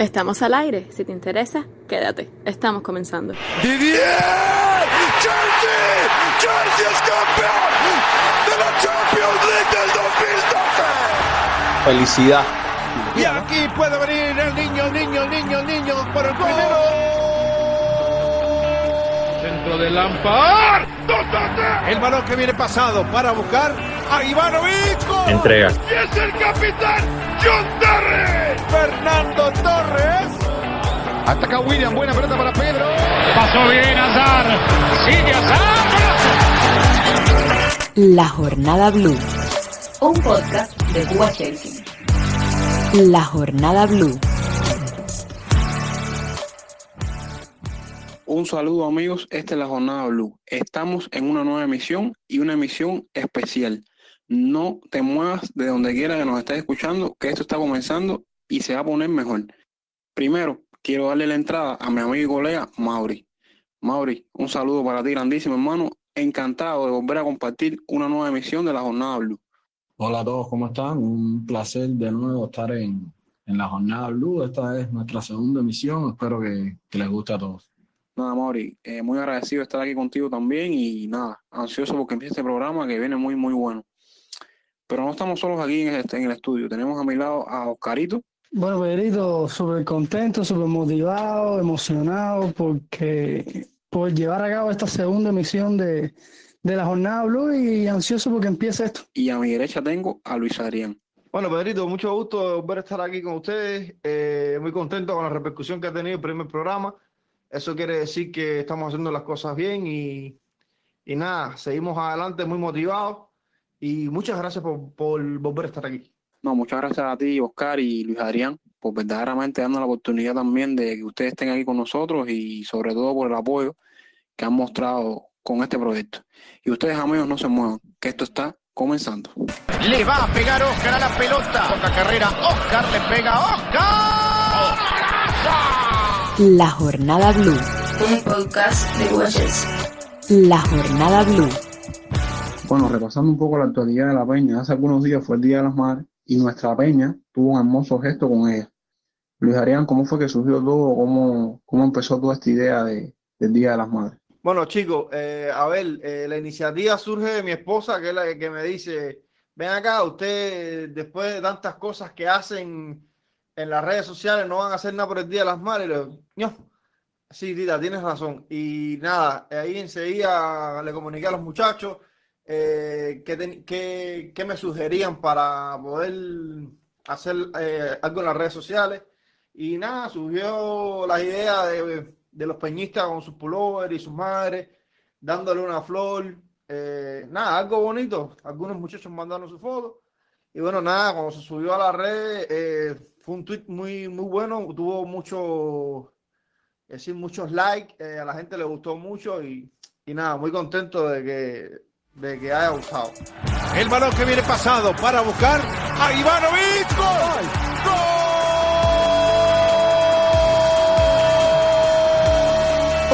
Estamos al aire. Si te interesa, quédate. Estamos comenzando. ¡Didier! ¡Chelsea! ¡Chelsea es campeón de la Champions League del 2012! Felicidad. Y aquí puede venir el niño, el niño, el niño, el niño por el primero. Centro de Lampard. El balón que viene pasado para buscar a Ivanovic. Entrega. Y es el capitán John Terry. Fernando Torres. Ataca William, buena pelota para Pedro. Pasó bien Azar. Sigue Azar. La Jornada Blue. Un podcast de Cuba Chelsea. La Jornada Blue. Un saludo amigos, esta es la Jornada Blue. Estamos en una nueva emisión y una emisión especial. No te muevas de donde quiera que nos estés escuchando, que esto está comenzando y se va a poner mejor. Primero, quiero darle la entrada a mi amigo y colega Mauri. Mauri, un saludo para ti grandísimo hermano. Encantado de volver a compartir una nueva emisión de la Jornada Blue. Hola a todos, ¿cómo están? Un placer de nuevo estar en, en la Jornada Blue. Esta es nuestra segunda emisión. Espero que, que les guste a todos. Nada, Mauri, eh, muy agradecido de estar aquí contigo también y nada, ansioso porque empiece este programa que viene muy, muy bueno. Pero no estamos solos aquí en el, en el estudio, tenemos a mi lado a Oscarito. Bueno, Pedrito, súper contento, súper motivado, emocionado porque por llevar a cabo esta segunda emisión de, de la Jornada Blue y ansioso porque empiece esto. Y a mi derecha tengo a Luis Adrián. Bueno, Pedrito, mucho gusto volver a estar aquí con ustedes. Eh, muy contento con la repercusión que ha tenido el primer programa. Eso quiere decir que estamos haciendo las cosas bien y, y nada, seguimos adelante muy motivados y muchas gracias por, por volver a estar aquí. No, muchas gracias a ti, Oscar y Luis Adrián, por verdaderamente darnos la oportunidad también de que ustedes estén aquí con nosotros y sobre todo por el apoyo que han mostrado con este proyecto. Y ustedes, amigos, no se muevan, que esto está comenzando. Le va a pegar Oscar a la pelota. Poca carrera. Oscar le pega. Oscar. La Jornada Blue. Un podcast de Chelsea. La Jornada Blue. Bueno, repasando un poco la actualidad de la peña, hace algunos días fue el Día de las Madres y nuestra peña tuvo un hermoso gesto con ella. Luis Arián, ¿cómo fue que surgió todo? ¿Cómo, cómo empezó toda esta idea de, del Día de las Madres? Bueno, chicos, eh, a ver, eh, la iniciativa surge de mi esposa, que es la que me dice, ven acá, usted después de tantas cosas que hacen en las redes sociales, no van a hacer nada por el Día de las Madres. "No". sí, Tita, tienes razón. Y nada, ahí enseguida le comuniqué a los muchachos eh, que, ten- que- que me sugerían para poder hacer eh, algo en las redes sociales. Y nada, surgió la idea de, de los peñistas con sus pullovers y sus madres, dándole una flor. eh, nada, algo bonito. Algunos muchachos mandaron su foto. Y bueno, nada, cuando se subió a la red, eh, fue un tweet muy, muy bueno. Tuvo mucho, es decir, muchos likes. eh, a la gente le gustó mucho. Y, y nada, muy contento de que, de que haya gustado. El balón que viene pasado para buscar a Ivanovic. ¡Gol! ¡Gol!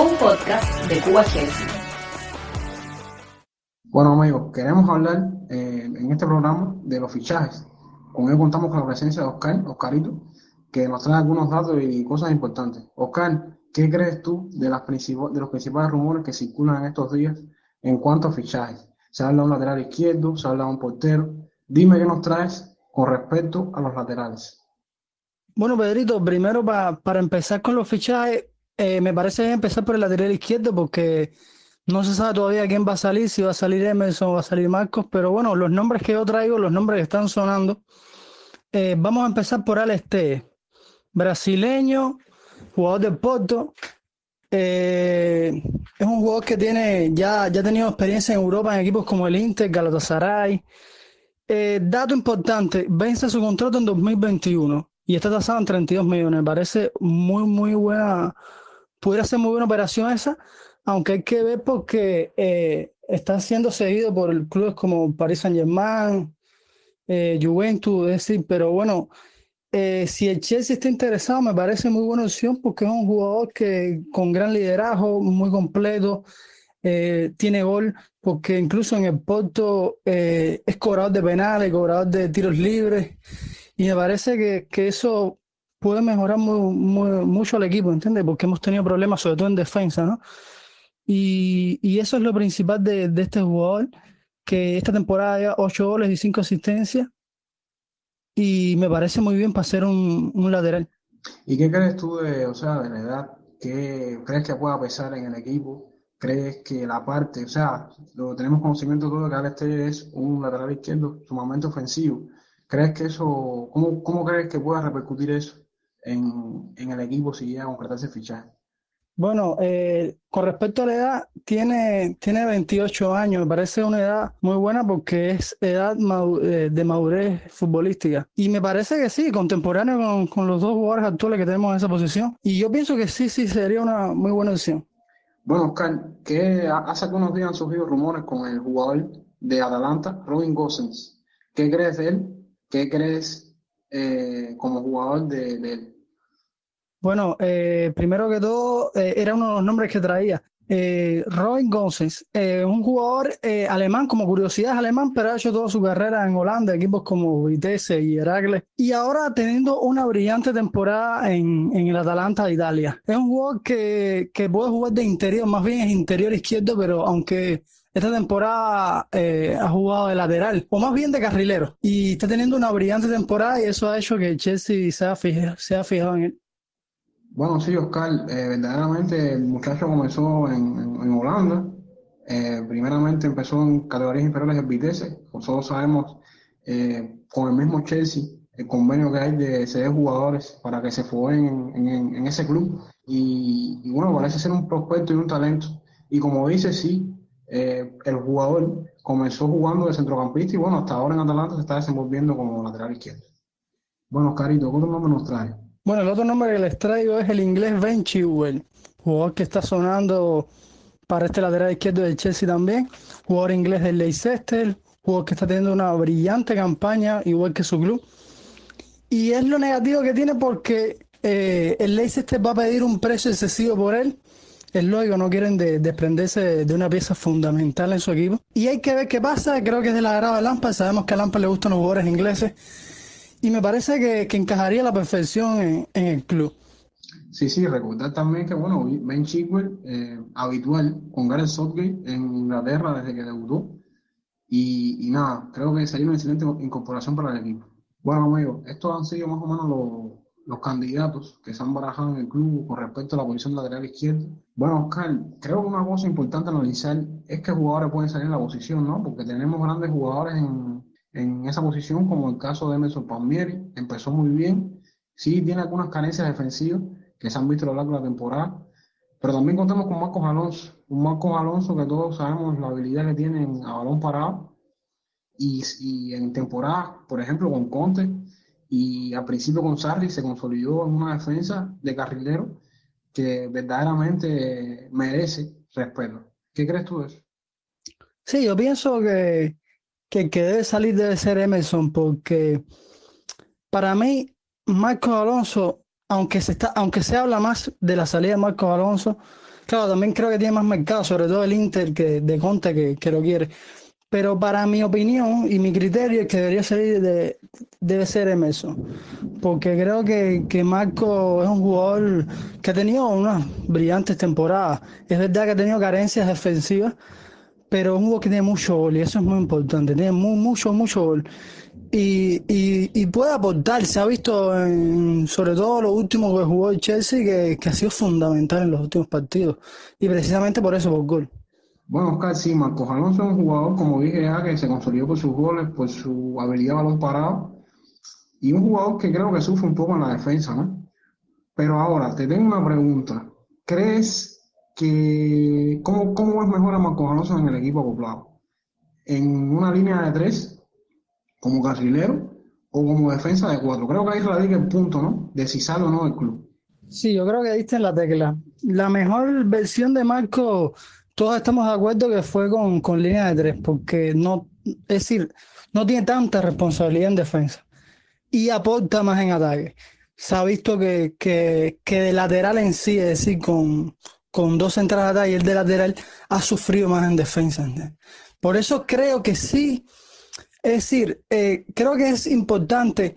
Un podcast de Cuba Chelsea. Bueno, amigos, queremos hablar eh, en este programa de los fichajes. Con él contamos con la presencia de Oscar, Oscarito, que nos trae algunos datos y cosas importantes. Oscar, ¿qué crees tú de, las de los principales rumores que circulan en estos días en cuanto a fichajes? Se habla de un lateral izquierdo, se habla de un portero. Dime qué nos traes con respecto a los laterales. Bueno, Pedrito, primero pa- para empezar con los fichajes, eh, me parece empezar por el lateral izquierdo porque no se sabe todavía quién va a salir, si va a salir Emerson o va a salir Marcos, pero bueno, los nombres que yo traigo, los nombres que están sonando, eh, vamos a empezar por Alex brasileño, jugador del Porto, eh, es un jugador que tiene, ya, ya tenido experiencia en Europa en equipos como el Inter, Galatasaray. Eh, dato importante, vence su contrato en 2021 y está tasado en 32 millones. Me parece muy, muy buena, pudiera ser muy buena operación esa, aunque hay que ver porque eh, está siendo seguido por clubes como Paris Saint-Germain, eh, Juventus, es decir, pero bueno, eh, si el Chelsea está interesado, me parece muy buena opción porque es un jugador que con gran liderazgo, muy completo, eh, tiene gol, porque incluso en el Porto eh, es cobrador de penales, cobrador de tiros libres, y me parece que, que eso puede mejorar muy, muy- mucho al equipo, ¿entiendes? Porque hemos tenido problemas, sobre todo en defensa, ¿no? Y, y eso es lo principal de, de este jugador, que esta temporada lleva 8 goles y 5 asistencias, y me parece muy bien para ser un, un lateral. ¿Y qué crees tú de, o sea, de la edad? ¿Qué crees que pueda pesar en el equipo? ¿Crees que la parte, o sea, lo tenemos conocimiento todo que Alex Telles es un lateral izquierdo sumamente ofensivo? ¿Crees que eso, cómo, cómo crees que pueda repercutir eso en, en el equipo si llega a concretarse fichaje? Bueno, eh, con respecto a la edad, tiene, tiene 28 años, me parece una edad muy buena porque es edad eh, de madurez futbolística. Y me parece que sí, contemporáneo con, con los dos jugadores actuales que tenemos en esa posición. Y yo pienso que sí, sí, sería una muy buena opción. Bueno, Oscar, que ha- hace algunos días han surgido rumores con el jugador de Atalanta, Robin Gosens. ¿Qué crees de él? ¿Qué crees eh, como jugador de, de él? Bueno, eh, primero que todo, eh, era uno de los nombres que traía. Eh, Robin Gosens, eh, un jugador eh, alemán, como curiosidad es alemán, pero ha hecho toda su carrera en Holanda, equipos como Vitesse y Heracles, y ahora teniendo una brillante temporada en, en el Atalanta de Italia. Es un jugador que, que puede jugar de interior, más bien es interior izquierdo, pero aunque esta temporada eh, ha jugado de lateral, o más bien de carrilero, y está teniendo una brillante temporada y eso ha hecho que Chelsea se fijado, se ha fijado en él. Bueno, sí, Oscar, eh, verdaderamente el muchacho comenzó en, en- Holanda. Eh, primeramente empezó en categorías inferiores del Vitesse. Nosotros sabemos, eh, con el mismo Chelsea, el convenio que hay de ceder jugadores para que se jueguen en, en- ese club. Y, bueno, parece ser un prospecto y un talento. Y como dice, sí, el jugador comenzó jugando de centrocampista y bueno, hasta ahora en Atalanta se está desenvolviendo como lateral izquierdo. Bueno, Oscarito, ¿qué otro nombre nos trae? Bueno, el otro nombre que les traigo es el inglés Ben Chilwell, jugador que está sonando para este lateral izquierdo del Chelsea también, jugador inglés del Leicester, jugador que está teniendo una brillante campaña, igual que su club. Y es lo negativo que tiene porque eh, el Leicester va a pedir un precio excesivo por él. Es lógico, no quieren de- desprenderse de una pieza fundamental en su equipo. Y hay que ver qué pasa. Creo que es del agrado de Lampard. Sabemos que a Lampard le gustan los jugadores ingleses. Y me parece que, que encajaría a la perfección en, en el club. Sí, sí, recordar también que, bueno, Ben Chilwell, eh, habitual con Gareth Southgate en Inglaterra desde que debutó. Y, y nada, creo que sería una excelente incorporación para el equipo. Bueno, amigos, estos han sido más o menos los, los candidatos que se han barajado en el club con respecto a la posición lateral izquierdo. Bueno, Oscar, creo que una cosa importante analizar es que jugadores pueden salir en la posición, ¿no? Porque tenemos grandes jugadores en, en esa posición, como el caso de Emerson Palmieri, empezó muy bien, sí tiene algunas carencias defensivas que se han visto a lo largo de la temporada, pero también contamos con Marcos Alonso, un Marcos Alonso que todos sabemos la habilidad que tiene en- a balón parado y, y en temporada, por ejemplo, con Conte y al principio con Sarri se consolidó en una defensa de carrilero que verdaderamente merece respeto. ¿Qué crees tú de eso? Sí, yo pienso que, que que debe salir debe ser Emerson, porque para mí, Marcos Alonso, aunque se está, aunque se habla más de la salida de Marcos Alonso, claro, también creo que tiene más mercado, sobre todo el Inter que, de Conte que, que lo quiere. Pero para mi opinión y mi criterio, el que debería salir de- debe ser Emerson. Porque creo que, que Marco es un jugador que ha tenido unas brillantes temporadas. Es verdad que ha tenido carencias defensivas, pero es un jugador que tiene mucho gol y eso es muy importante. Tiene mu- mucho, mucho gol. Y, y, puede aportar. Se ha visto, en- sobre todo lo último que jugó el Chelsea, que, que ha sido fundamental en los últimos partidos. Y precisamente por eso, por gol. Bueno, Oscar, sí, Marcos Alonso es un jugador, como dije ya, que se consolidó por sus goles, por su habilidad de balón parado, y un jugador que creo que sufre un poco en la defensa, ¿no? Pero ahora, te tengo una pregunta. ¿Crees que, cómo, cómo es mejor a Marcos Alonso en el equipo acoplado? ¿En una línea de tres, como carrilero, o como defensa de cuatro? Creo que ahí radica el punto, ¿no? De si sale o no del club. Sí, yo creo que diste en la tecla. La mejor versión de Marco, todos estamos de acuerdo que fue con, con línea de tres, porque no, es decir, no tiene tanta responsabilidad en defensa y aporta más en ataque. Se ha visto que, que, que de lateral en sí, es decir, con, con dos entradas y el de lateral, ha sufrido más en defensa. Por eso creo que sí, es decir, eh, creo que es importante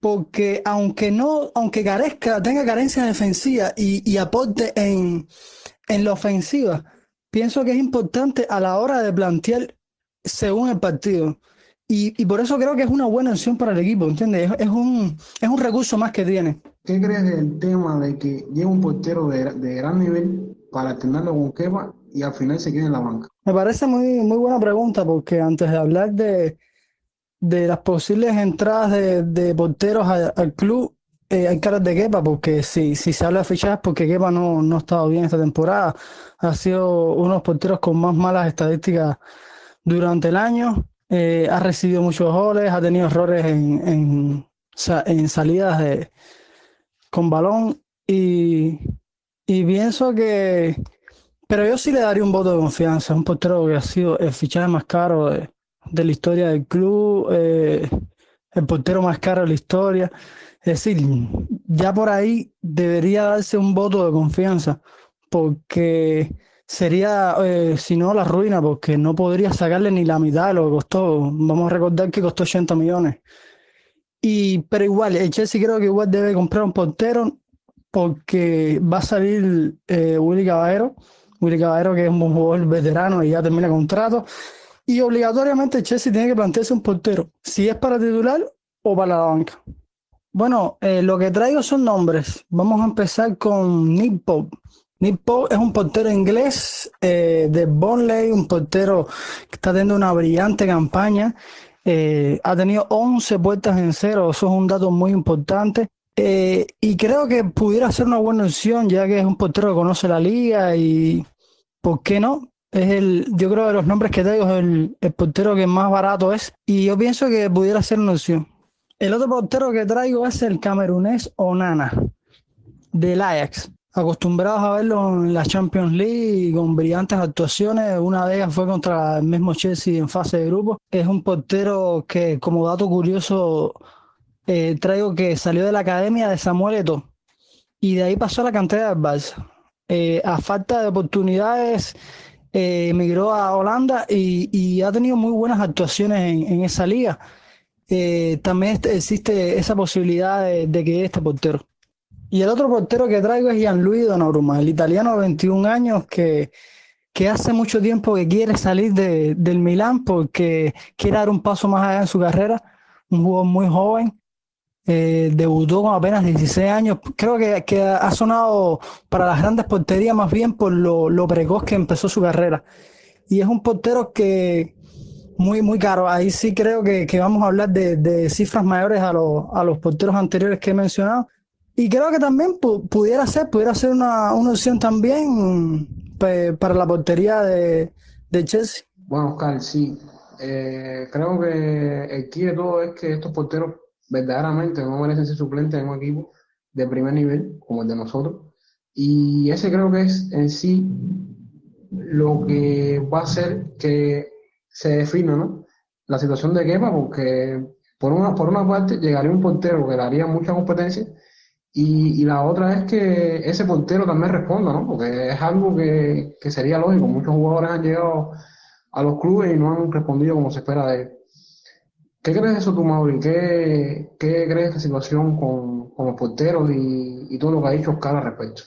porque aunque no, aunque carezca, tenga carencia defensiva y, y aporte en, en la ofensiva, pienso que es importante a la hora de plantear según el partido. Y, y por eso creo que es una buena opción para el equipo, ¿entiendes? Es, es un, es un recurso más que tiene. ¿Qué crees del tema de que llegue un portero de, de gran nivel para tenerlo con Kepa y al final se quede en la banca? Me parece muy, muy buena pregunta porque antes de hablar de, de las posibles entradas de, de porteros al club, eh, hay caras de Kepa, porque si, si se habla de fichajes, porque Kepa no, no ha estado bien esta temporada, ha sido uno de los porteros con más malas estadísticas durante el año, eh, ha recibido muchos goles, ha tenido errores en, en salidas de, con balón y, y pienso que, pero yo sí le daría un voto de confianza, es un portero que ha sido el fichaje más caro de, de la historia del club, eh, el portero más caro de la historia. Es decir, ya por ahí debería darse un voto de confianza, porque sería, eh, si no, la ruina, porque no podría sacarle ni la mitad de lo que costó. Vamos a recordar que costó 80 millones. Y, pero igual, el Chelsea creo que igual debe comprar un portero porque va a salir eh, Willy Caballero. Willy Caballero, que es un jugador veterano y ya termina contrato. Y obligatoriamente el Chelsea tiene que plantearse un portero, si es para titular o para la banca. Bueno, eh, lo que traigo son nombres. Vamos a empezar con Nick Pope. Nick Pope es un portero inglés eh, de Burnley, un portero que está teniendo una brillante campaña. Eh, ha tenido 11 puertas en cero, eso es un dato muy importante. Eh, y creo que pudiera ser una buena opción, ya que es un portero que conoce la liga y, ¿por qué no? Es el, yo creo de los nombres que traigo es el, el portero que más barato es y yo pienso que pudiera ser una opción. El otro portero que traigo es el camerunés Onana del Ajax. Acostumbrados a verlo en la Champions League con brillantes actuaciones, una de ellas fue contra el mismo Chelsea en fase de grupo. Es un portero que, como dato curioso, eh, traigo que salió de la academia de Samuel Eto'o y de ahí pasó a la cantera del Barça. Eh, a falta de oportunidades, eh, emigró a Holanda y, y ha tenido muy buenas actuaciones en, en esa liga. Eh, también est- existe esa posibilidad de que este portero. Y el otro portero que traigo es Gianluigi Donnarumma, el italiano de 21 años que, que hace mucho tiempo que quiere salir de- del Milán porque quiere dar un paso más allá en su carrera. Un jugador muy joven, eh, debutó con apenas 16 años. Creo que, que ha sonado para las grandes porterías más bien por lo, lo precoz que empezó su carrera. Y es un portero que muy, muy caro. Ahí sí creo que, que vamos a hablar de, de cifras mayores a los, a los porteros anteriores que he mencionado. Y creo que también pu- pudiera ser, pudiera ser una, una opción también para la portería de, de Chelsea. Bueno, Oscar, sí. Eh, creo que el key de todo es que estos porteros verdaderamente no merecen ser suplentes en un equipo de primer nivel como el de nosotros. Y ese creo que es en sí lo que va a hacer que se defina, ¿no? La situación de Kepa, porque por una, por una parte llegaría un portero que le haría mucha competencia y, y la otra es que ese portero también responda, ¿no? Porque es algo que, que sería lógico. Muchos jugadores han llegado a los clubes y no han respondido como se espera de ellos. ¿Qué crees de eso tú, Mauri? ¿Qué, qué crees de esta situación con, con los porteros y, y todo lo que ha dicho Oscar al respecto?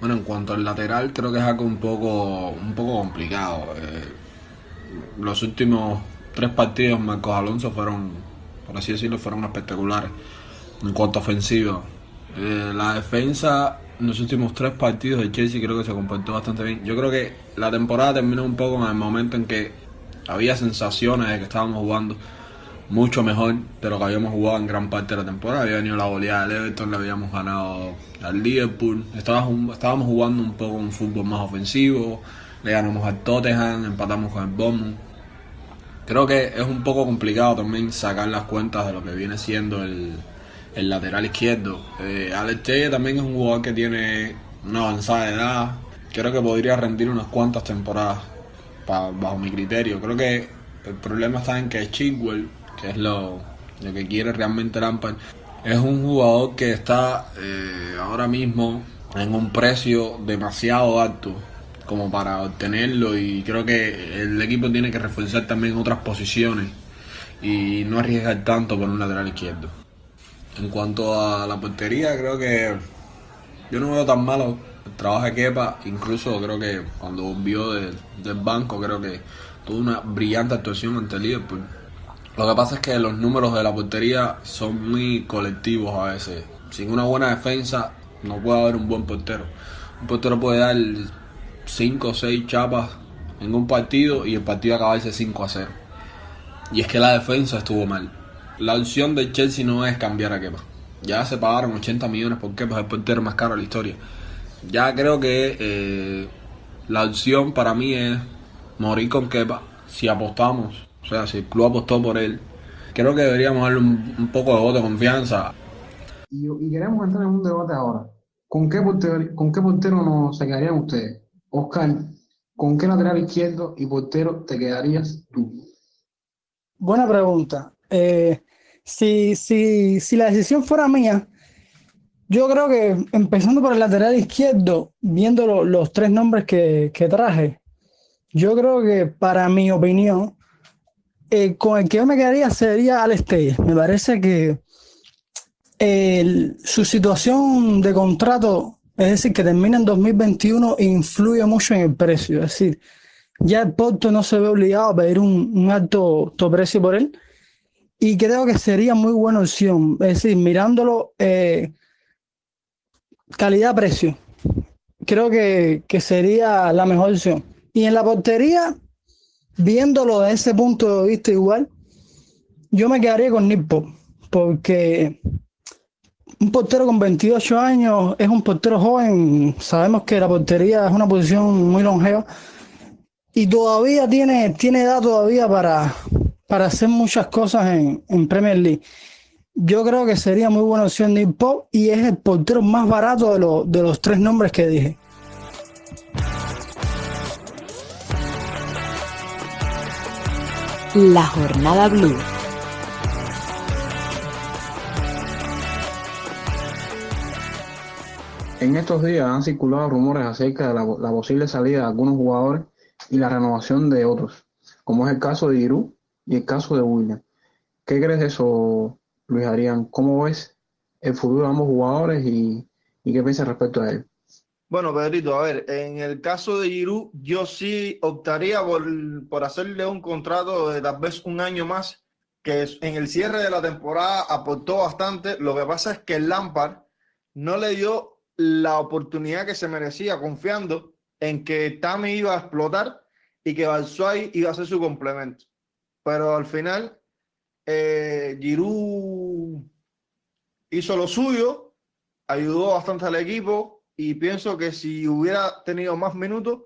Bueno, en cuanto al lateral, creo que es algo un poco, un poco complicado. Eh, los últimos tres partidos, Marcos Alonso fueron, por así decirlo, fueron espectaculares. En cuanto a ofensivo, Eh, la defensa en los últimos tres partidos de Chelsea creo que se comportó bastante bien. Yo creo que la temporada terminó un poco en el momento en que había sensaciones de que estábamos jugando mucho mejor de lo que habíamos jugado en gran parte de la temporada. Había venido la goleada del Everton, le habíamos ganado al Liverpool. Estábamos, estábamos jugando un poco un fútbol más ofensivo. Le ganamos al Tottenham, empatamos con el Bournemouth. Creo que es un poco complicado también sacar las cuentas de lo que viene siendo el, el lateral izquierdo. Eh, Alex Telles también es un jugador que tiene una avanzada edad. Creo que podría rendir unas cuantas temporadas pa- bajo mi criterio. Creo que el problema está en que Chilwell, que es lo, lo que quiere realmente Lampard, es un jugador que está eh, ahora mismo en un precio demasiado alto como para obtenerlo y creo que el equipo tiene que reforzar también otras posiciones y no arriesgar tanto por un lateral izquierdo. En cuanto a la portería, creo que yo no veo tan malo el trabajo de Kepa, incluso creo que cuando volvió del, banco, creo que tuvo una brillante actuación ante el Liverpool. Lo que pasa es que los números de la portería son muy colectivos a veces. Sin una buena defensa no puede haber un buen portero. Un portero puede dar 5 o 6 chapas en un partido y el partido acabarse 5 a 0. Y es que la defensa estuvo mal. La opción del Chelsea no es cambiar a Kepa. Ya se pagaron 80 millones por Kepa, es el portero más caro de la historia. Ya creo que eh, la opción para mí es morir con Kepa si apostamos. O sea, si el club apostó por él, creo que deberíamos darle un, poco de voto de confianza. Y, queremos entrar en un debate ahora. ¿Con qué portero, con qué portero nos quedarían ustedes? Oscar, ¿con qué lateral izquierdo y portero te quedarías tú? Buena pregunta. Eh, si, si, si la decisión fuera mía, yo creo que empezando por el lateral izquierdo, viendo lo- los tres nombres que, que traje, yo creo que para mi opinión, eh, con el que yo me quedaría sería Alex Telles. Me parece que su situación de contrato, es decir, que termina en 2021, influye mucho en el precio. Es decir, ya el Porto no se ve obligado a pedir un, un alto, alto precio por él. Y creo que sería muy buena opción. Es decir, mirándolo eh, calidad-precio, creo que, que sería la mejor opción. Y en la portería, viéndolo desde ese punto de vista igual, yo me quedaría con Nick porque un portero con 28 años es un portero joven. Sabemos que la portería es una posición muy longeva y todavía tiene, tiene edad todavía para, para hacer muchas cosas en, en Premier League. Yo creo que sería muy buena opción Nick Pope y es el portero más barato de, de los tres nombres que dije. La Jornada Blue. En estos días han circulado rumores acerca de la, posible salida de algunos jugadores y la renovación de otros, como es el caso de Giroud y el caso de William. ¿Qué crees de eso, Luis Adrián? ¿Cómo ves el futuro de ambos jugadores y, qué piensas respecto a él? Bueno, Pedrito, a ver, en el caso de Giroud, yo sí optaría por, por hacerle un contrato de tal vez un año más, que en el cierre de la temporada aportó bastante. Lo que pasa es que el Lampard no le dio la oportunidad que se merecía, confiando en que Tami iba a explotar y que Batshuayi iba a ser su complemento. Pero al final, eh, hizo lo suyo, ayudó bastante al equipo y pienso que si hubiera tenido más minutos,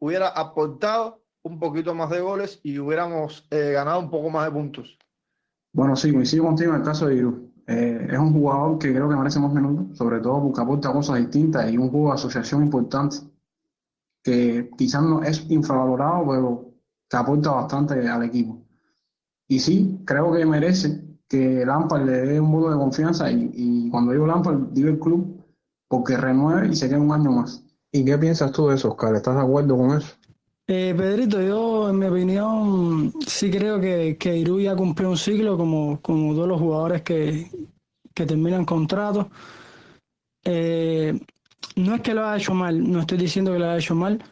hubiera aportado un poquito más de goles y hubiéramos eh, ganado un poco más de puntos. Bueno, sí, coincido contigo en el caso de Giroud. Eh, es un jugador que creo que merece más minutos, sobre todo porque aporta cosas distintas y un juego de asociación importante que quizás no es infravalorado, pero que aporta bastante al equipo. Y sí, creo que merece que Lampard le dé un voto de confianza y, y cuando digo Lampard, digo el club, porque renueve y se queda un año más. ¿Y qué piensas tú de eso, Oscar? ¿Estás de acuerdo con eso? Eh, Pedrito, yo en mi opinión sí creo que, que Giroud ya cumplió un ciclo como, como todos los jugadores que, que terminan contratos. Eh, no es que lo haya hecho mal, no estoy diciendo que lo haya hecho mal,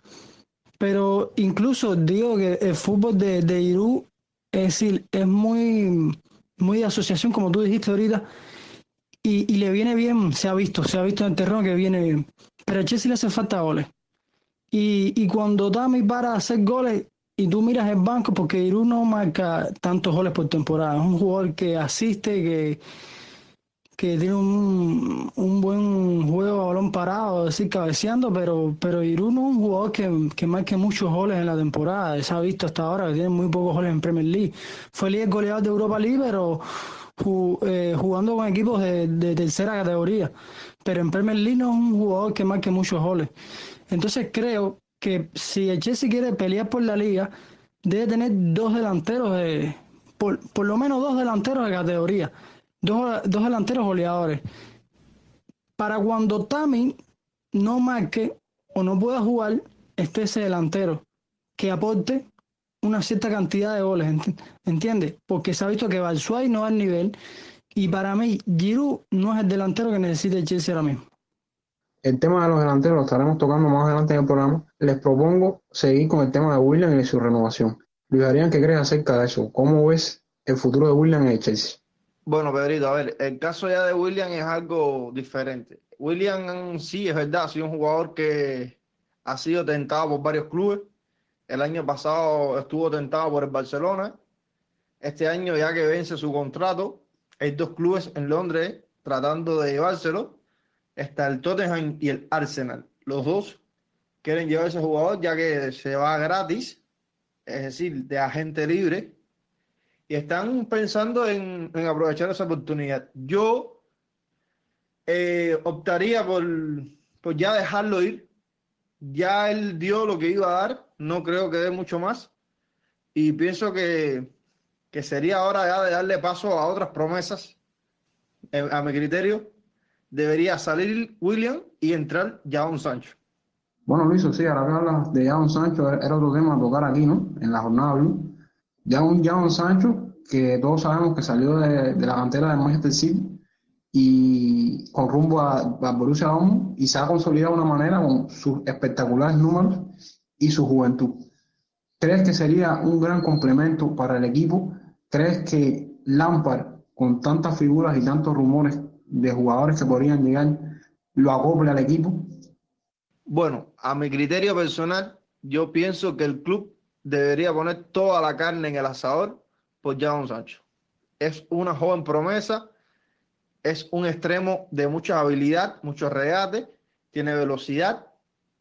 pero incluso digo que el fútbol de, de decir, es muy, muy de asociación, como tú dijiste ahorita, y, y le viene bien, se ha visto, se ha visto en el terreno que viene bien. Pero a Chelsea le hace falta goles. Y, y cuando Tami para hacer goles y tú miras el banco, porque Giroud no marca tantos goles por temporada, es un jugador que asiste, que, que tiene un, un buen juego a balón parado, es decir, cabeceando, pero, pero Giroud no es un jugador que, que marque muchos goles en la temporada, se ha visto hasta ahora que tiene muy pocos goles en Premier League. Fue líder goleador de Europa League, pero eh, jugando con equipos de tercera categoría. Pero en Premier League no es un jugador que marque muchos goles. Entonces creo que si el Chelsea quiere pelear por la liga, debe tener dos delanteros de, por, por lo menos dos delanteros de categoría, dos, dos delanteros goleadores. Para cuando Tami no marque o no pueda jugar, esté ese delantero que aporte una cierta cantidad de goles, ent- ¿entiendes? Porque se ha visto que Batshuayi no va al nivel y para mí Giroud no es el delantero que necesita el Chelsea ahora mismo. El tema de los delanteros lo estaremos tocando más adelante en el programa. Les propongo seguir con el tema de William y su renovación. Luis Adrián, ¿qué crees acerca de eso? ¿Cómo ves el futuro de William en el Chelsea? Bueno, Pedrito, a ver, el caso ya de William es algo diferente. William sí, es verdad, ha sido un jugador que ha sido tentado por varios clubes. El año pasado estuvo tentado por el Barcelona. Este año, ya que vence su contrato, hay dos clubes en Londres tratando de llevárselo. Está el Tottenham y el Arsenal. Los dos quieren llevar a ese jugador ya que se va gratis, es decir, de agente libre y están pensando en, en aprovechar esa oportunidad. Yo eh, optaría por, por ya dejarlo ir. Ya él dio lo que iba a dar, no creo que dé mucho más. Y pienso que, que sería hora ya de darle paso a otras promesas. Eh, a mi criterio, debería salir William y entrar Jadon Sancho. Bueno, Luis, sí, ahora que hablas de Jadon Sancho, era otro tema a tocar aquí, ¿no? En la jornada Blue. Ya un Sancho que todos sabemos que salió de, de la cantera de Manchester City y con rumbo a, a Borussia Dortmund y se ha consolidado de una manera con sus espectaculares números y su juventud. ¿Crees que sería un gran complemento para el equipo? ¿Crees que Lampard, con tantas figuras y tantos rumores de jugadores que podrían llegar, lo acople al equipo? Bueno, a mi criterio personal, yo pienso que el club debería poner toda la carne en el asador por Jadon Sancho. Es una joven promesa, es un extremo de mucha habilidad, mucho regate, tiene velocidad,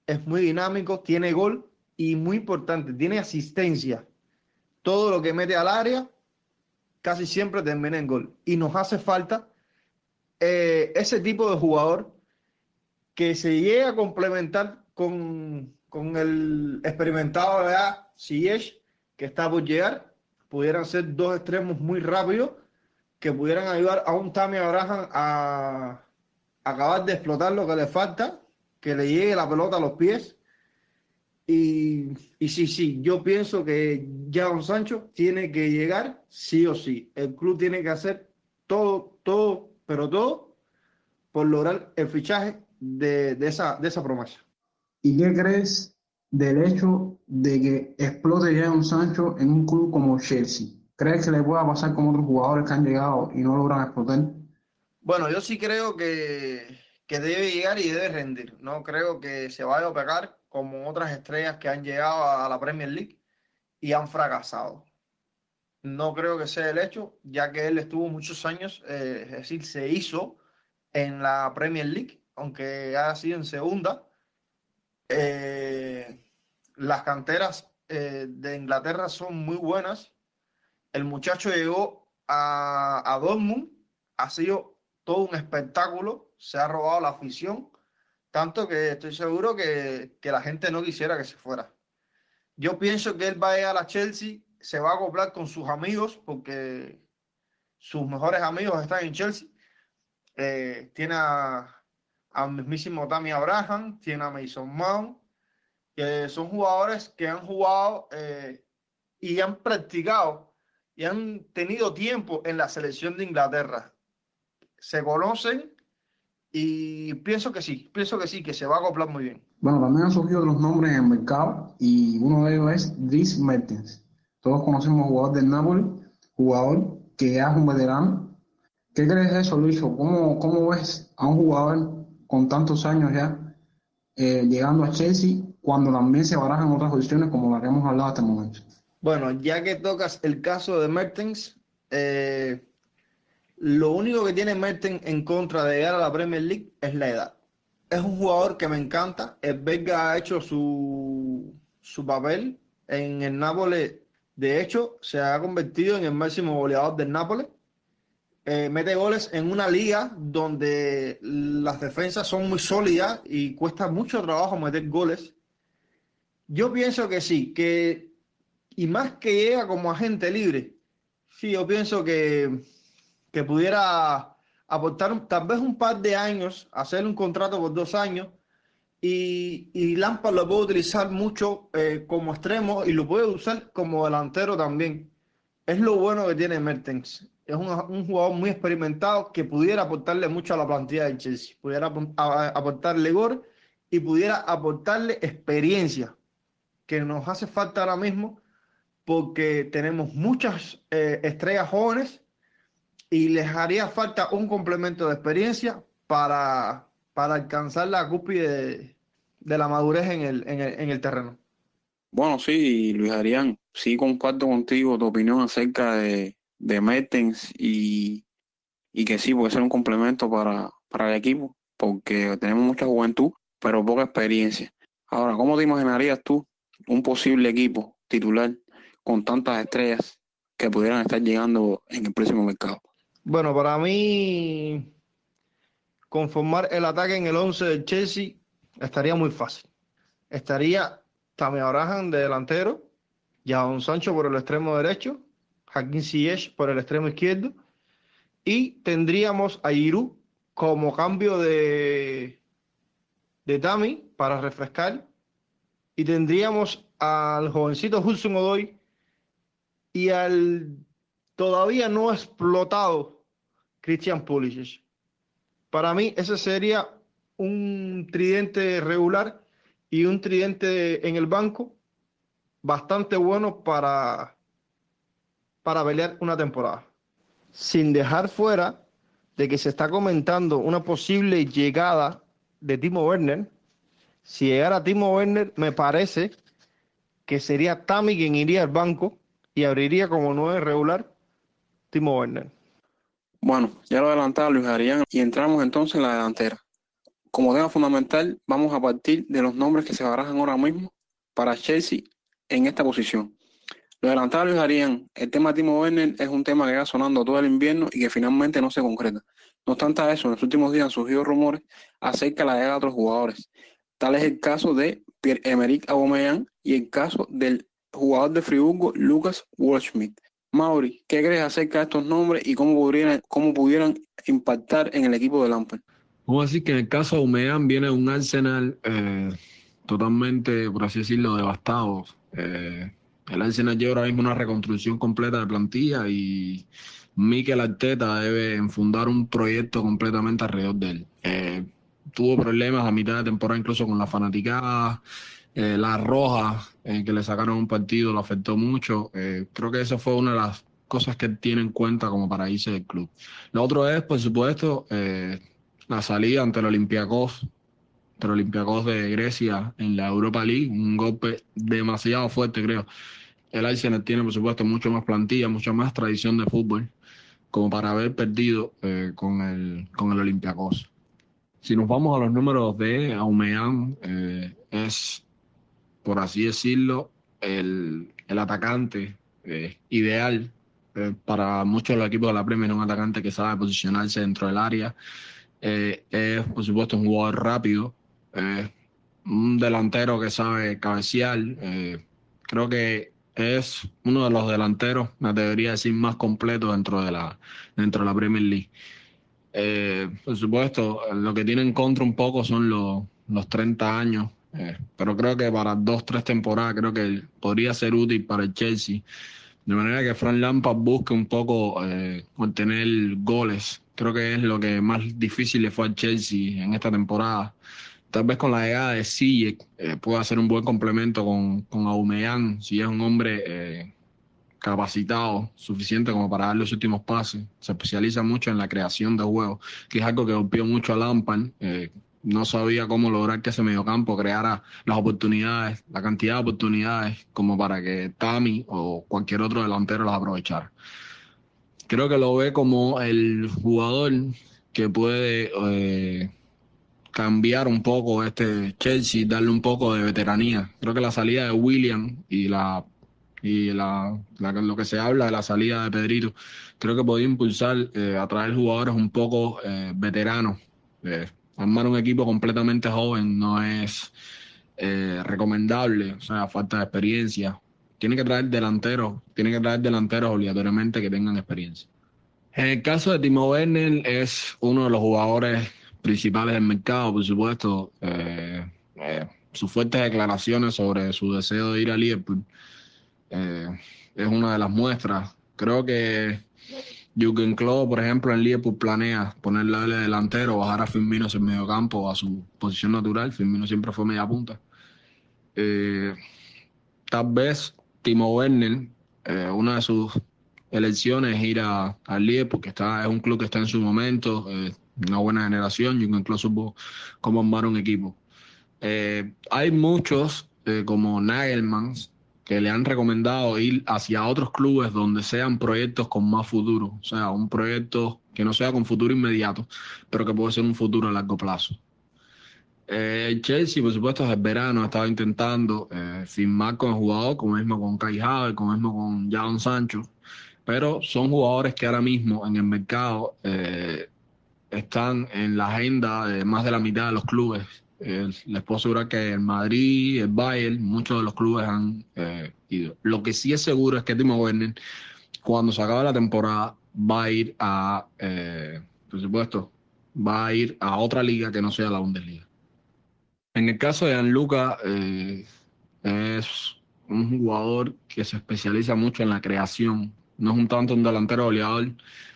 es muy dinámico, tiene gol y muy importante, tiene asistencia. Todo lo que mete al área casi siempre termina en gol. Y nos hace falta eh, ese tipo de jugador que se llegue a complementar con, con el experimentado de Ziyech, que está por llegar, pudieran ser dos extremos muy rápidos que pudieran ayudar a un Tammy Abraham a, a acabar de explotar lo que le falta, que le llegue la pelota a los pies. Y, y sí, sí, yo pienso que Jadon Sancho tiene que llegar sí o sí. El club tiene que hacer todo, todo, pero todo por lograr el fichaje de, de esa, de esa promesa. ¿Y qué crees del hecho de que explote Jadon Sancho en un club como Chelsea? ¿Crees que le pueda pasar como otros jugadores que han llegado y no logran explotar? Bueno, yo sí creo que, que debe llegar y debe rendir. No creo que se vaya a pegar como otras estrellas que han llegado a la Premier League y han fracasado. No creo que sea el hecho, ya que él estuvo muchos años, eh, es decir, se hizo en la Premier League, aunque haya sido en segunda. Eh, las canteras eh, de Inglaterra son muy buenas. El muchacho llegó a, a Dortmund, ha sido todo un espectáculo, se ha robado la afición, tanto que estoy seguro que, que la gente no quisiera que se fuera. Yo pienso que él va a ir a la Chelsea, se va a acoplar con sus amigos, porque sus mejores amigos están en Chelsea. Eh, tiene a, al mismísimo Tammy Abraham, tiene a Mason Mount, que son jugadores que han jugado eh, y han practicado y han tenido tiempo en la selección de Inglaterra. Se conocen y pienso que sí, pienso que sí, que se va a acoplar muy bien. Bueno, también han surgido otros nombres en el mercado y uno de ellos es Dries Mertens. Todos conocemos al jugador del Napoli, jugador que es un veterano. ¿Qué crees de eso, Luis? ¿Cómo, cómo ves a un jugador con tantos años ya eh, llegando a Chelsea cuando también se barajan otras opciones como la que hemos hablado hasta el momento? Bueno, ya que tocas el caso de Mertens, eh, lo único que tiene Mertens en contra de llegar a la Premier League es la edad. Es un jugador que me encanta. El belga ha hecho su, su papel en el Nápoles. De hecho, se ha convertido en el máximo goleador del Nápoles. Eh, mete goles en una liga donde las defensas son muy sólidas y cuesta mucho trabajo meter goles. Yo pienso que sí, que y más que llega como agente libre, sí, yo pienso que, que pudiera aportar tal vez un par de años, hacer un contrato por dos años y, y Lampard lo puede utilizar mucho eh, como extremo y lo puede usar como delantero también. Es lo bueno que tiene Mertens. Es un, un jugador muy experimentado que pudiera aportarle mucho a la plantilla del Chelsea. Pudiera aportarle gol y pudiera aportarle experiencia que nos hace falta ahora mismo porque tenemos muchas eh, estrellas jóvenes y les haría falta un complemento de experiencia para, para alcanzar la cúspide de, de, la madurez en el, en, el, en el terreno. Bueno, sí, Luis Adrián, sí comparto contigo tu opinión acerca de, de Mertens y, y que sí puede ser un complemento para, para el equipo, porque tenemos mucha juventud, pero poca experiencia. Ahora, ¿cómo te imaginarías tú un posible equipo titular con tantas estrellas que pudieran estar llegando en el próximo mercado? Bueno, para mí conformar el ataque en el 11 del Chelsea estaría muy fácil. Estaría Tammy Abraham de delantero, Jadon Sancho por el extremo derecho, Hakim Ziyech por el extremo izquierdo y tendríamos a Giroud como cambio de de Tami para refrescar y tendríamos al jovencito Hudson Odoy y al todavía no explotado Christian Pulisic. Para mí ese sería un tridente regular y un tridente en el banco bastante bueno para, para pelear una temporada. Sin dejar fuera de que se está comentando una posible llegada de Timo Werner. Si llegara Timo Werner, me parece que sería Tami quien iría al banco y abriría como nueve regular Timo Werner. Bueno, ya lo adelantaba Luis Arián y entramos entonces en la delantera. Como tema fundamental, vamos a partir de los nombres que se barajan ahora mismo para Chelsea en esta posición. Lo adelantaba Luis Arián, el tema de Timo Werner es un tema que va sonando todo el invierno y que finalmente no se concreta. No obstante eso, en los últimos días han surgido rumores acerca de la llegada de otros jugadores. Tal es el caso de Pierre-Emerick Aubameyang y el caso del jugador de Friburgo, Lucas Waldschmidt. Mauri, ¿qué crees acerca de estos nombres y cómo pudieran, cómo pudieran impactar en el equipo de Lampard? Vamos a decir que en el caso de Aubameyang viene un Arsenal eh, totalmente, por así decirlo, devastado. Eh, el Arsenal lleva ahora mismo una reconstrucción completa de plantilla y Mikel Arteta debe enfundar un proyecto completamente alrededor de él. Eh, tuvo problemas a mitad de temporada incluso con la fanaticada, eh, la roja que le sacaron un partido lo afectó mucho. creo que esa fue una de las cosas que tiene en cuenta como para irse del club. Lo otro es, por supuesto, la salida ante el Olympiacos, ante el Olympiacos de Grecia en la Europa League, un golpe demasiado fuerte creo. El Arsenal tiene, por supuesto, mucho más plantilla, mucha más tradición de fútbol como para haber perdido eh, con el con el Olympiacos. Si nos vamos a los números de Aumean, eh, es, por así decirlo, el, el atacante eh, ideal para muchos de los equipos de la Premier, un atacante que sabe posicionarse dentro del área. Es, por supuesto, un jugador rápido, un delantero que sabe cabecear. creo que es uno de los delanteros, me debería decir, más completo dentro de la, dentro de la Premier League. Eh, por supuesto, lo que tiene en contra un poco son los, los 30 años, eh, pero creo que para dos, tres temporadas creo que podría ser útil para el Chelsea. De manera que Frank Lampard busque un poco eh, mantener goles. Creo que es lo que más difícil le fue al Chelsea en esta temporada tal vez con la llegada de Sijek eh, pueda ser un buen complemento con, con si es un hombre eh, capacitado, suficiente como para dar los últimos pases. Se especializa mucho en la creación de juegos, que es algo que golpeó mucho a Lampard. Eh, no sabía cómo lograr que ese mediocampo creara las oportunidades, la cantidad de oportunidades como para que Tami o cualquier otro delantero las aprovechara. Creo que lo ve como el jugador que puede eh, cambiar un poco este Chelsea, darle un poco de veteranía. Creo que la salida de William y la y la, lo que se habla de la salida de Pedrito, creo que podía impulsar, eh, atraer jugadores un poco eh, veteranos. Eh, armar un equipo completamente joven no es eh, recomendable, o sea, falta de experiencia. Tiene que traer delanteros, tiene que traer delanteros obligatoriamente que tengan experiencia. En el caso de Timo Werner es uno de los jugadores principales del mercado, por supuesto. Eh, sus fuertes declaraciones sobre su deseo de ir a Liverpool eh, es una de las muestras. Creo que Jürgen Klopp, por ejemplo, en Liverpool planea ponerle de delantero, bajar a Firmino en medio campo a su posición natural. Firmino siempre fue media punta. Eh, tal vez Timo Werner, eh, una de sus elecciones es ir a, a Liverpool, que está, es un club que está en su momento, eh, una buena generación, Jürgen Klopp supo cómo armar un equipo. Eh, hay muchos, como Nagelman, que le han recomendado ir hacia otros clubes donde sean proyectos con más futuro, o sea, un proyecto que no sea con futuro inmediato, pero que puede ser un futuro a largo plazo. Eh, Chelsea, por supuesto, desde el verano estaba intentando eh, firmar con el jugador, como mismo con Kai Havertz, como mismo con Jadon Sancho, pero son jugadores que ahora mismo en el mercado eh, están en la agenda de más de la mitad de los clubes eh, les puedo asegurar que el Madrid, el Bayern, muchos de los clubes han eh, ido. Lo que sí es seguro es que Timo Werner, cuando se acabe la temporada, va a ir a, eh, por supuesto, va a ir a otra liga que no sea la Bundesliga. En el caso de Gianluca, eh, es un jugador que se especializa mucho en la creación. No es un tanto un delantero goleador,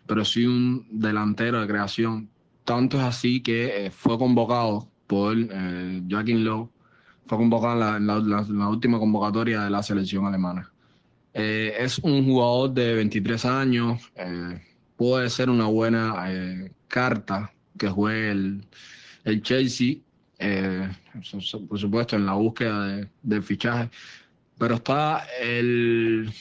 pero sí un delantero de creación. Tanto es así que eh, fue convocado por eh, Joaquín Lowe, fue convocado en la, última convocatoria de la selección alemana. Eh, es un jugador de 23 años, eh, puede ser una buena carta que juegue el Chelsea, eh, por supuesto en la búsqueda de, fichaje, pero está el,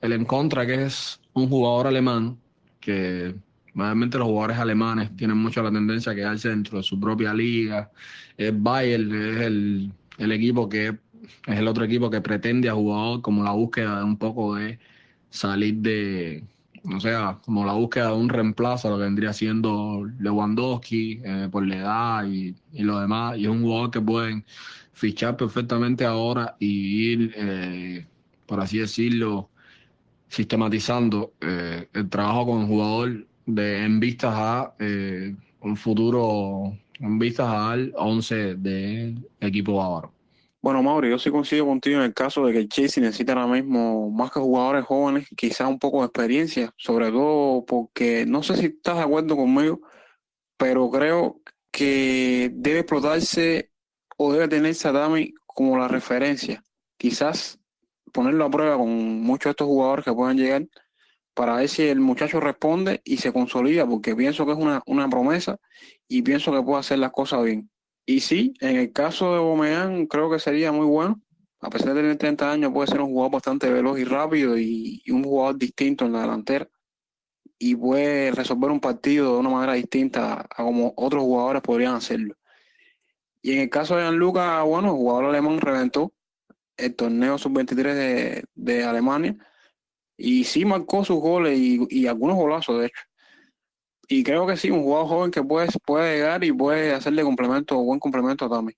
el en contra que es un jugador alemán que Normalmente los jugadores alemanes tienen mucho la tendencia a quedarse dentro de su propia liga. El Bayern es el, el equipo que es el otro equipo que pretende a jugador como la búsqueda de un poco de salir de, o sea, como la búsqueda de un reemplazo lo que vendría siendo Lewandowski eh, por la edad y, y lo demás. Y es un jugador que pueden fichar perfectamente ahora y ir, eh, por así decirlo, sistematizando eh, el trabajo con el jugador de, en vistas a eh, un futuro, en vistas al 11 del equipo bávaro. Bueno, Mauri, yo sí coincido contigo en el caso de que el Chelsea necesita ahora mismo más que jugadores jóvenes, quizás un poco de experiencia, sobre todo porque no sé si estás de acuerdo conmigo, pero creo que debe explotarse o debe tenerse a Dami como la referencia. Quizás ponerlo a prueba con muchos de estos jugadores que puedan llegar para ver si el muchacho responde y se consolida, porque pienso que es una, una promesa y pienso que puede hacer las cosas bien. Y sí, en el caso de Aubameyang creo que sería muy bueno. A pesar de tener 30 años, puede ser un jugador bastante veloz y rápido y, y un jugador distinto en la delantera. Y puede resolver un partido de una manera distinta a como otros jugadores podrían hacerlo. Y en el caso de Gianluca, bueno, el jugador alemán reventó el torneo sub-23 de, de Alemania y sí marcó sus goles y, y algunos golazos, de hecho. Y creo que sí, un jugador joven que puede, puede llegar y puede hacerle complemento, buen complemento a Tami.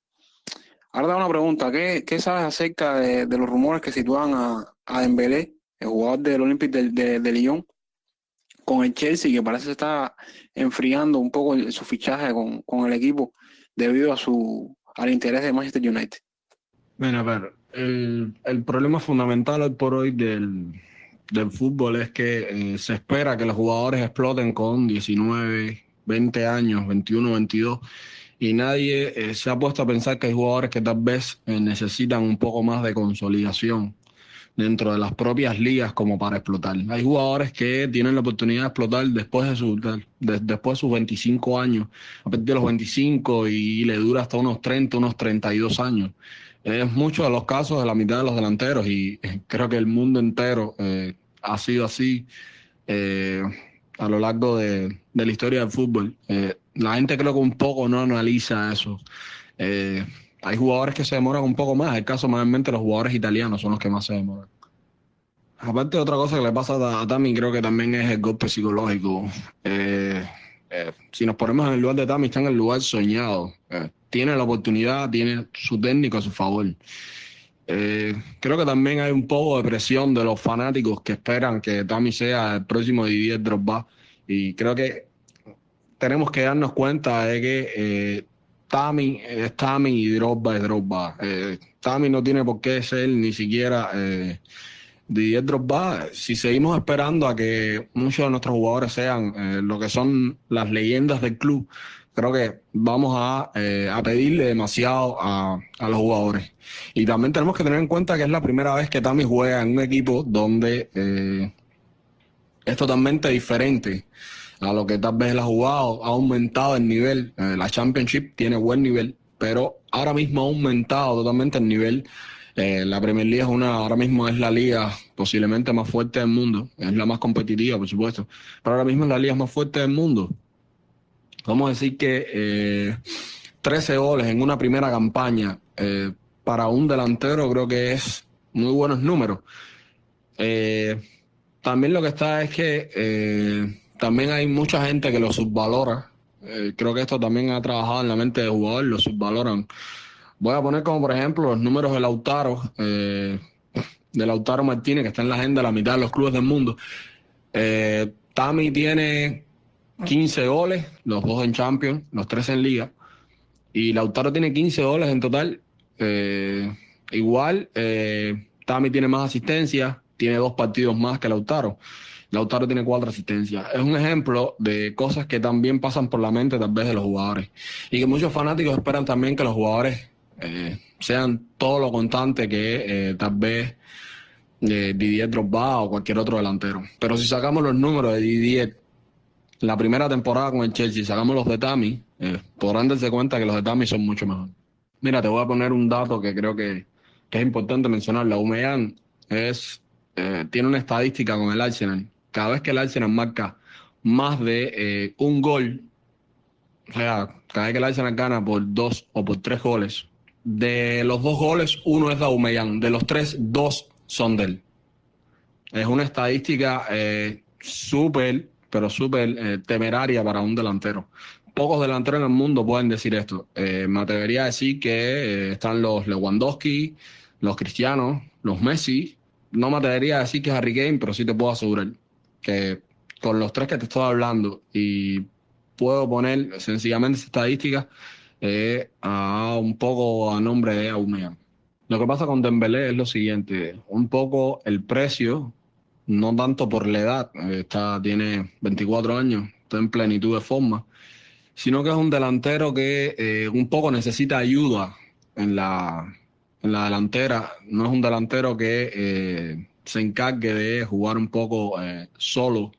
Ahora una pregunta, ¿qué, qué sabes acerca de, los rumores que sitúan a, a Dembélé, el jugador del Olympique de, de, Lyon, con el Chelsea, que parece que está enfriando un poco su fichaje con, con el equipo debido a su al interés de Manchester United? Mira, a ver, el, el problema fundamental hoy por hoy del, del fútbol es que eh, se espera que los jugadores exploten con 19, 20 años, 21, 22, y nadie eh, se ha puesto a pensar que hay jugadores que tal vez eh, necesitan un poco más de consolidación dentro de las propias ligas como para explotar. Hay jugadores que tienen la oportunidad de explotar después de, su, de- de- después de sus 25 años, a partir de los 25 y le dura hasta unos 30, unos 32 años. Es mucho de los casos de la mitad de los delanteros y eh, creo que el mundo entero eh, ha sido así eh, a lo largo de, de la historia del fútbol. Eh, la gente creo que un poco no analiza eso. Eh, hay jugadores que se demoran un poco más. El caso mayormente los jugadores italianos son los que más se demoran. Aparte otra cosa que le pasa a, Tami, creo que también es el golpe psicológico. Eh, si nos ponemos en el lugar de Tami, está en el lugar soñado. Tiene la oportunidad, tiene su técnico a su favor. Eh, creo que también hay un poco de presión de los fanáticos que esperan que Tami sea el próximo Didier Drogba y creo que tenemos que darnos cuenta de que eh, Tami es Tami y Drogba es Drogba. Eh, Tami no tiene por qué ser ni siquiera eh, Didier Drogba. Si seguimos esperando a que muchos de nuestros jugadores sean eh, lo que son las leyendas del club, creo que vamos a, eh, a pedirle demasiado a, a, los jugadores. Y también tenemos que tener en cuenta que es la primera vez que Tami juega en un equipo donde eh, es totalmente diferente a lo que tal vez él ha jugado, ha aumentado el nivel, eh, la Championship tiene buen nivel, pero ahora mismo ha aumentado totalmente el nivel. Eh, la Premier League es una, ahora mismo es la liga posiblemente más fuerte del mundo, es la más competitiva, por supuesto, pero ahora mismo es la liga más fuerte del mundo. Vamos a decir que eh, 13 goles en una primera campaña eh, para un delantero creo que es muy buenos números. Eh, también lo que está es que eh, también hay mucha gente que lo subvalora. Eh, creo que esto también ha trabajado en la mente del jugador, lo subvaloran. Voy a poner como por ejemplo los números de Lautaro, eh, de Lautaro Martínez, que está en la agenda de la mitad de los clubes del mundo. Eh, Tami tiene 15 goles, los dos en Champions, los tres en Liga. Y Lautaro tiene 15 goles en total. Eh, igual, eh, Tami tiene más asistencias, tiene dos partidos más que Lautaro. Lautaro tiene cuatro asistencias. Es un ejemplo de cosas que también pasan por la mente tal vez de los jugadores. Y que muchos fanáticos esperan también que los jugadores eh, sean todo lo constante que tal vez Didier Drogba o cualquier otro delantero. Pero si sacamos los números de Didier, la primera temporada con el Chelsea, sacamos los de Tami, eh, podrán darse cuenta que los de Tami son mucho mejor. Mira, te voy a poner un dato que creo que, es importante mencionar. La Umean es, eh, tiene una estadística con el Arsenal. Cada vez que el Arsenal marca más de eh, un gol, o sea, cada vez que el Arsenal gana por dos o por tres goles, de los dos goles, uno es de Aubameyang. De los tres, dos son de él. Es una estadística eh, súper, pero súper eh, temeraria para un delantero. Pocos delanteros en el mundo pueden decir esto. Eh, me atrevería a decir que eh, están los Lewandowski, los Cristianos, los Messi. No me atrevería a decir que es Harry Kane, pero sí te puedo asegurar que con los tres que te estoy hablando y puedo poner sencillamente esa estadística eh, a un poco a nombre de Aubameyang. Lo que pasa con Dembélé es lo siguiente, un poco el precio, no tanto por la edad, está, tiene 24 años, está en plenitud de forma, sino que es un delantero que eh, un poco necesita ayuda en la, en la delantera, no es un delantero que eh, se encargue de jugar un poco eh, solo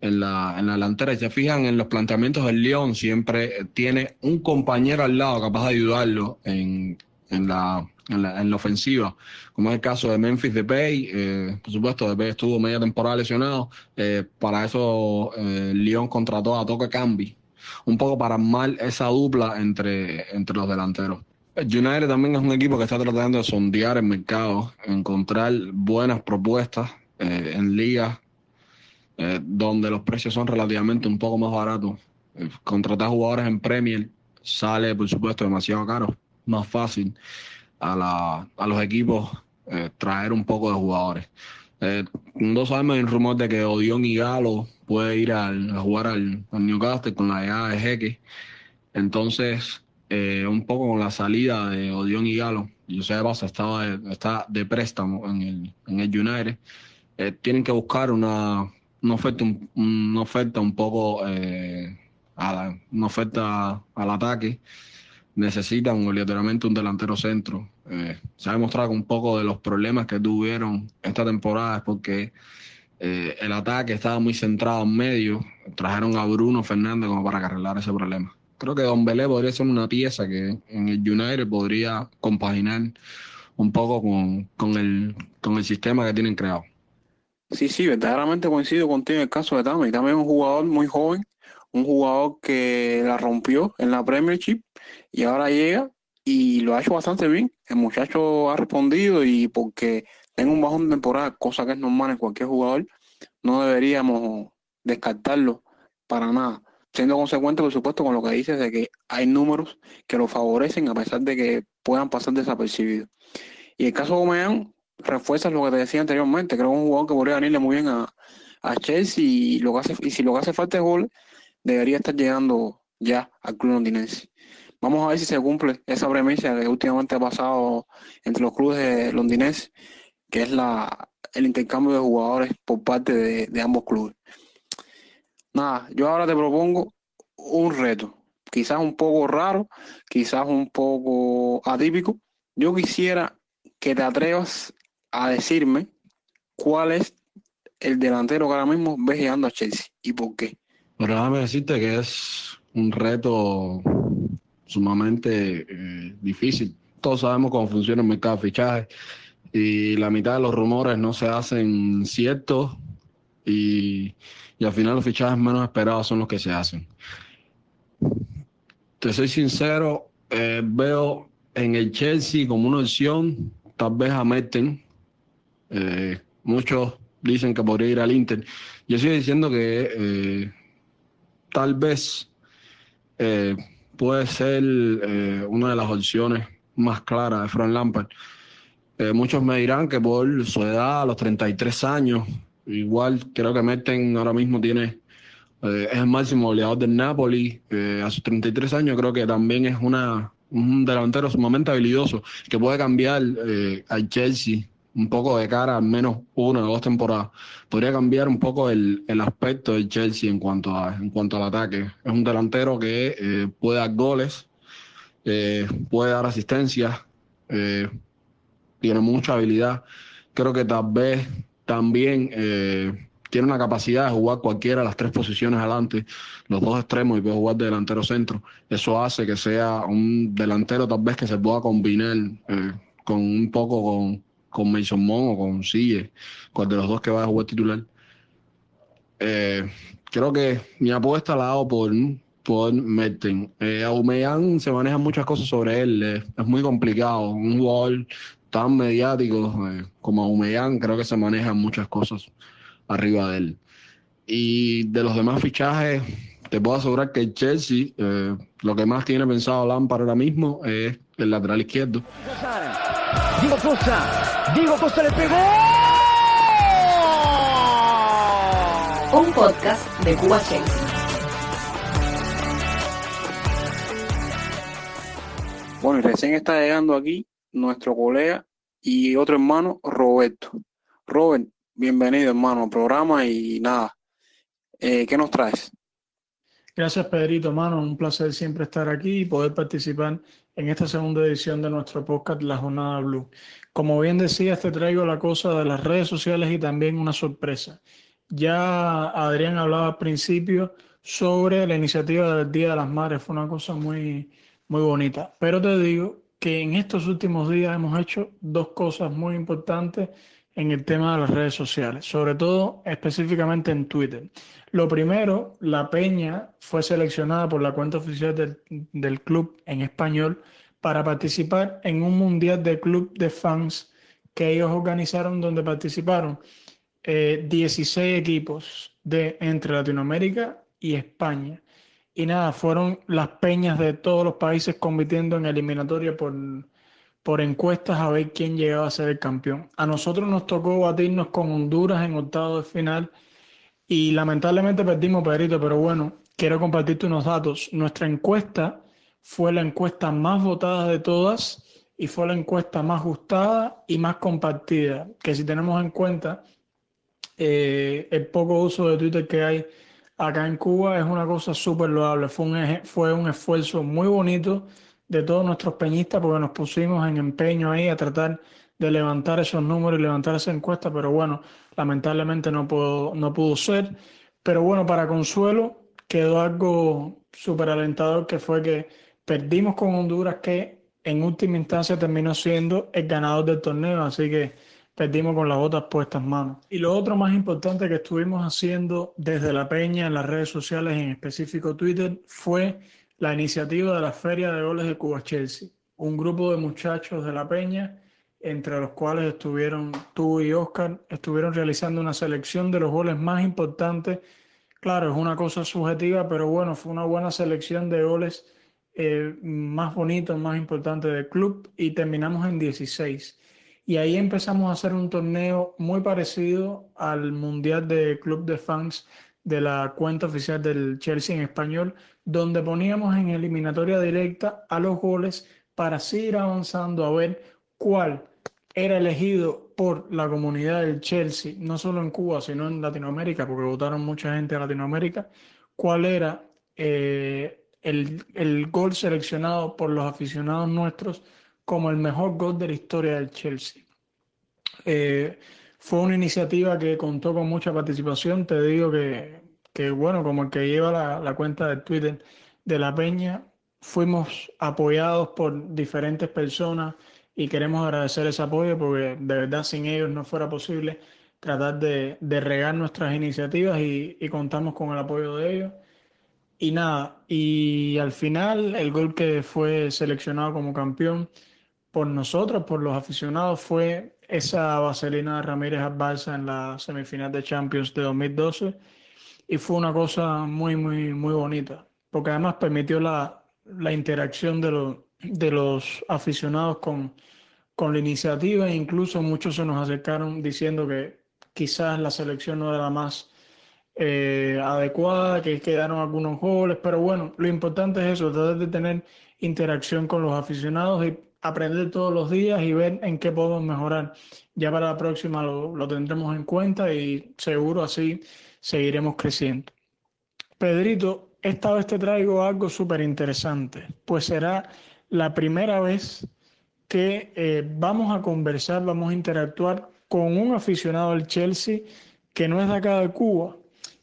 en la, en la delantera. Y se fijan en los planteamientos del León, siempre tiene un compañero al lado capaz de ayudarlo en, en, la, en, la, en la ofensiva, como es el caso de Memphis Depay. Eh, por supuesto, Depay estuvo media temporada lesionado. Eh, para eso eh, León contrató a Toque Cambi, un poco para armar esa dupla entre, entre los delanteros. United también es un equipo que está tratando de sondear el mercado, encontrar buenas propuestas eh, en ligas donde los precios son relativamente un poco más baratos. Contratar jugadores en Premier sale, por supuesto, demasiado caro. Más fácil a, la, a los equipos eh, traer un poco de jugadores. Eh, no sabemos el rumor de que Odion y Galo puede ir a jugar al, Newcastle con la llegada de Jeque. Entonces, eh, un poco con la salida de Odion y Galo, José Baza estaba de, está de préstamo en el, en el United, eh, tienen que buscar una, una, oferta, un, una oferta un poco, una oferta al ataque. Necesitan obligatoriamente un delantero centro. Eh, se ha demostrado que un poco de los problemas que tuvieron esta temporada es porque eh, el ataque estaba muy centrado en medio. Trajeron a Bruno Fernández como para arreglar ese problema creo que Don Belé podría ser una pieza que en el United podría compaginar un poco con, con, el, con el sistema que tienen creado. Sí, sí, verdaderamente coincido contigo en el caso de Tami. También es un jugador muy joven, un jugador que la rompió en la Premiership y ahora llega y lo ha hecho bastante bien. El muchacho ha respondido y porque tenga un bajón de temporada, cosa que es normal en cualquier jugador, no deberíamos descartarlo para nada siendo consecuente, por supuesto, con lo que dices de que hay números que lo favorecen a pesar de que puedan pasar desapercibidos. Y el caso de Omean refuerza lo que te decía anteriormente. Creo que es un jugador que podría venirle muy bien a, a Chelsea y, lo hace, y si lo que hace falta es gol, debería estar llegando ya al club londinense. Vamos a ver si se cumple esa premisa que últimamente ha pasado entre los clubes londinenses, que es la, el intercambio de jugadores por parte de, de ambos clubes. Nada, yo ahora te propongo un reto, quizás un poco raro, quizás un poco atípico. Yo quisiera que te atrevas a decirme cuál es el delantero que ahora mismo ves llegando a Chelsea y por qué. Pero déjame decirte que es un reto sumamente eh, difícil. Todos sabemos cómo funciona el mercado de fichajes y la mitad de los rumores no se hacen ciertos y, y al final los fichajes menos esperados son los que se hacen. Te soy sincero, eh, veo en el Chelsea como una opción, tal vez a. Eh, muchos dicen que podría ir al Inter. Yo estoy diciendo que tal vez puede ser eh, una de las opciones más claras de Frank Lampard. Eh, muchos me dirán que por su edad, a los 33 años, igual creo que Merten ahora mismo tiene eh, es el máximo goleador del Napoli. a sus 33 años creo que también es una, un delantero sumamente habilidoso que puede cambiar al Chelsea un poco de cara al menos una o dos temporadas. Podría cambiar un poco el, el aspecto del Chelsea en cuanto, a, en cuanto al ataque. Es un delantero que eh, puede dar goles, eh, puede dar asistencia, eh, tiene mucha habilidad. Creo que tal vez también eh, tiene una capacidad de jugar cualquiera de las tres posiciones adelante, los dos extremos y puede jugar de delantero centro. Eso hace que sea un delantero tal vez que se pueda combinar con un poco con, con Mason Mount o con Sille, cual de los dos que va a jugar titular. Eh, creo que mi apuesta la hago por, por Merten. Eh, se manejan muchas cosas sobre él, eh, es muy complicado. Un jugador tan mediático eh, como Aubameyang, creo que se manejan muchas cosas arriba de él. Y de los demás fichajes, te puedo asegurar que el Chelsea, eh, lo que más tiene pensado Lampard ahora mismo es el lateral izquierdo. Diego Costa, Diego Costa le pegó. Un podcast de Cuba Chelsea. Bueno, y recién está llegando aquí nuestro colega y otro hermano, Roberto. Robert, bienvenido hermano al programa y nada, eh, ¿qué nos traes? Gracias, Pedrito, mano. Un placer siempre estar aquí y poder participar en esta segunda edición de nuestro podcast La Jornada Blue. Como bien decías, te traigo la cosa de las redes sociales y también una sorpresa. Ya Adrián hablaba al principio sobre la iniciativa del Día de las Madres, fue una cosa muy, muy bonita. Pero te digo que en estos últimos días hemos hecho dos cosas muy importantes en el tema de las redes sociales, sobre todo específicamente en Twitter. Lo primero, la Peña fue seleccionada por la cuenta oficial del, del club en español para participar en un mundial de club de fans que ellos organizaron donde participaron eh, 16 equipos de entre Latinoamérica y España. Y nada, fueron las peñas de todos los países compitiendo en eliminatoria por, por encuestas a ver quién llegaba a ser el campeón. A nosotros nos tocó batirnos con Honduras en octavo de final y lamentablemente perdimos, Pedrito, pero bueno, quiero compartirte unos datos. Nuestra encuesta fue la encuesta más votada de todas y fue la encuesta más gustada y más compartida, que si tenemos en cuenta eh, el poco uso de Twitter que hay acá en Cuba es una cosa súper loable. Fue un, fue un esfuerzo muy bonito de todos nuestros peñistas porque nos pusimos en empeño ahí a tratar de levantar esos números y levantar esa encuesta, pero bueno, lamentablemente no pudo, no pudo ser. Pero bueno, para consuelo quedó algo súper alentador que fue que perdimos con Honduras que en última instancia terminó siendo el ganador del torneo, así que perdimos con las botas puestas manos. Y lo otro más importante que estuvimos haciendo desde la Peña en las redes sociales, en específico Twitter, fue la iniciativa de la Feria de Goles de Cuba Chelsea. Un grupo de muchachos de la Peña, entre los cuales estuvieron tú y Oscar, estuvieron realizando una selección de los goles más importantes. Claro, es una cosa subjetiva, pero bueno, fue una buena selección de goles eh, más bonitos, más importantes del club y terminamos en 16. Y ahí empezamos a hacer un torneo muy parecido al Mundial de Club de Fans de la cuenta oficial del Chelsea en español, donde poníamos en eliminatoria directa a los goles para seguir avanzando a ver cuál era elegido por la comunidad del Chelsea, no solo en Cuba, sino en Latinoamérica, porque votaron mucha gente de Latinoamérica, cuál era eh, el, el gol seleccionado por los aficionados nuestros como el mejor gol de la historia del Chelsea. Eh, fue una iniciativa que contó con mucha participación. Te digo que, que bueno, como el que lleva la, cuenta de Twitter de La Peña, fuimos apoyados por diferentes personas y queremos agradecer ese apoyo porque de verdad sin ellos no fuera posible tratar de, regar nuestras iniciativas y, y contamos con el apoyo de ellos. Y nada, y al final el gol que fue seleccionado como campeón por nosotros, por los aficionados, fue esa vaselina de Ramírez al Barça en la semifinal de Champions de 2012 y fue una cosa muy, muy, muy bonita, porque además permitió la, la interacción de, los de los aficionados con, con la iniciativa e incluso muchos se nos acercaron diciendo que quizás la selección no era la más eh, adecuada, que quedaron algunos goles, pero bueno, lo importante es eso, tratar de tener interacción con los aficionados y aprender todos los días y ver en qué podemos mejorar. Ya para la próxima lo, lo tendremos en cuenta y seguro así seguiremos creciendo. Pedrito, esta vez te traigo algo súper interesante, pues será la primera vez que eh, vamos a conversar, vamos a interactuar con un aficionado del Chelsea que no es de acá de Cuba.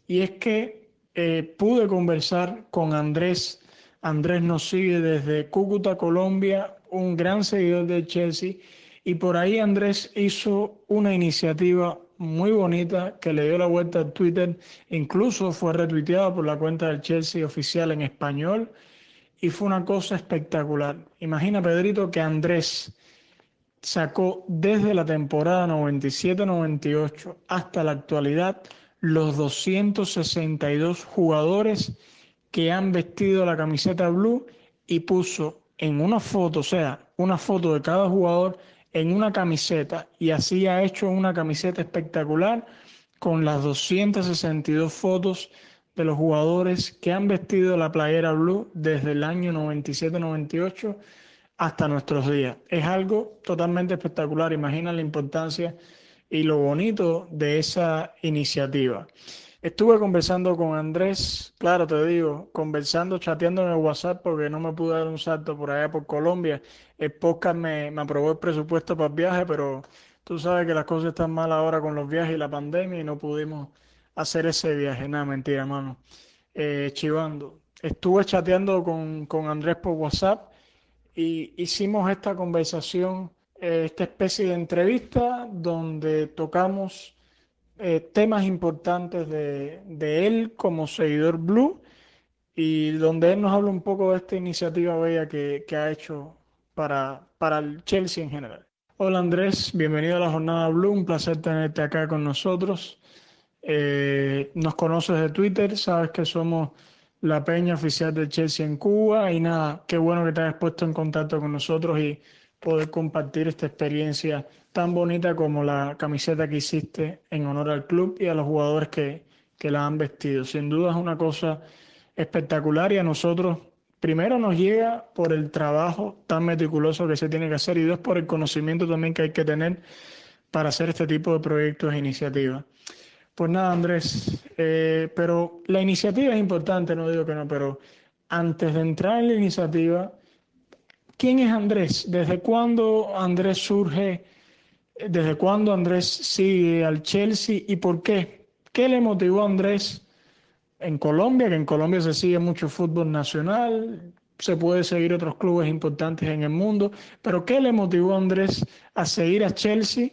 Y es que eh, pude conversar con Andrés. Andrés nos sigue desde Cúcuta, Colombia, un gran seguidor del Chelsea. Y por ahí Andrés hizo una iniciativa muy bonita que le dio la vuelta a Twitter. Incluso fue retuiteada por la cuenta del Chelsea oficial en español. Y fue una cosa espectacular. Imagina, Pedrito, que Andrés sacó desde la temporada 97-98 hasta la actualidad los 262 jugadores que han vestido la camiseta blue y puso en una foto, o sea, una foto de cada jugador en una camiseta y así ha hecho una camiseta espectacular con las 262 fotos de los jugadores que han vestido la playera blue desde el año 97-98 hasta nuestros días. Es algo totalmente espectacular. Imagina la importancia y lo bonito de esa iniciativa. Estuve conversando con Andrés, claro, te digo, conversando, chateando en el WhatsApp porque no me pude dar un salto por allá por Colombia. El podcast me, me aprobó el presupuesto para el viaje, pero tú sabes que las cosas están mal ahora con los viajes y la pandemia y no pudimos hacer ese viaje. Nada, mentira, hermano. Eh, chivando. Estuve chateando con, con Andrés por WhatsApp y hicimos esta conversación, eh, esta especie de entrevista donde tocamos eh, temas importantes de, de, él como seguidor Blue y donde él nos habla un poco de esta iniciativa bella que, que ha hecho para, para el Chelsea en general. Hola Andrés, bienvenido a la jornada Blue, un placer tenerte acá con nosotros. Eh, nos conoces de Twitter, sabes que somos la peña oficial del Chelsea en Cuba y nada, qué bueno que te hayas puesto en contacto con nosotros y poder compartir esta experiencia tan bonita como la camiseta que hiciste en honor al club y a los jugadores que, que la han vestido. Sin duda es una cosa espectacular y a nosotros primero nos llega por el trabajo tan meticuloso que se tiene que hacer y dos por el conocimiento también que hay que tener para hacer este tipo de proyectos e iniciativas. Pues nada, Andrés, eh, pero la iniciativa es importante, no digo que no, pero antes de entrar en la iniciativa, ¿quién es Andrés? ¿Desde cuándo Andrés surge? ¿Desde cuándo Andrés sigue al Chelsea y por qué? ¿Qué le motivó a Andrés en Colombia? Que en Colombia se sigue mucho fútbol nacional, se puede seguir otros clubes importantes en el mundo, pero ¿qué le motivó a Andrés a seguir a Chelsea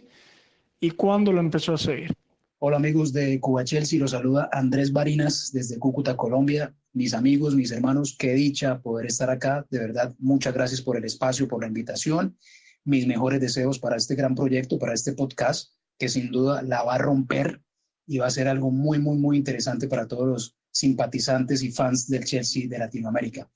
y cuándo lo empezó a seguir? Hola amigos de Cuba Chelsea, los saluda Andrés Barinas desde Cúcuta, Colombia. Mis amigos, mis hermanos, qué dicha poder estar acá. De verdad, muchas gracias por el espacio, por la invitación mis mejores deseos para este gran proyecto, para este podcast, que sin duda la va a romper y va a ser algo muy, muy, muy interesante para todos los simpatizantes y fans del Chelsea de Latinoamérica.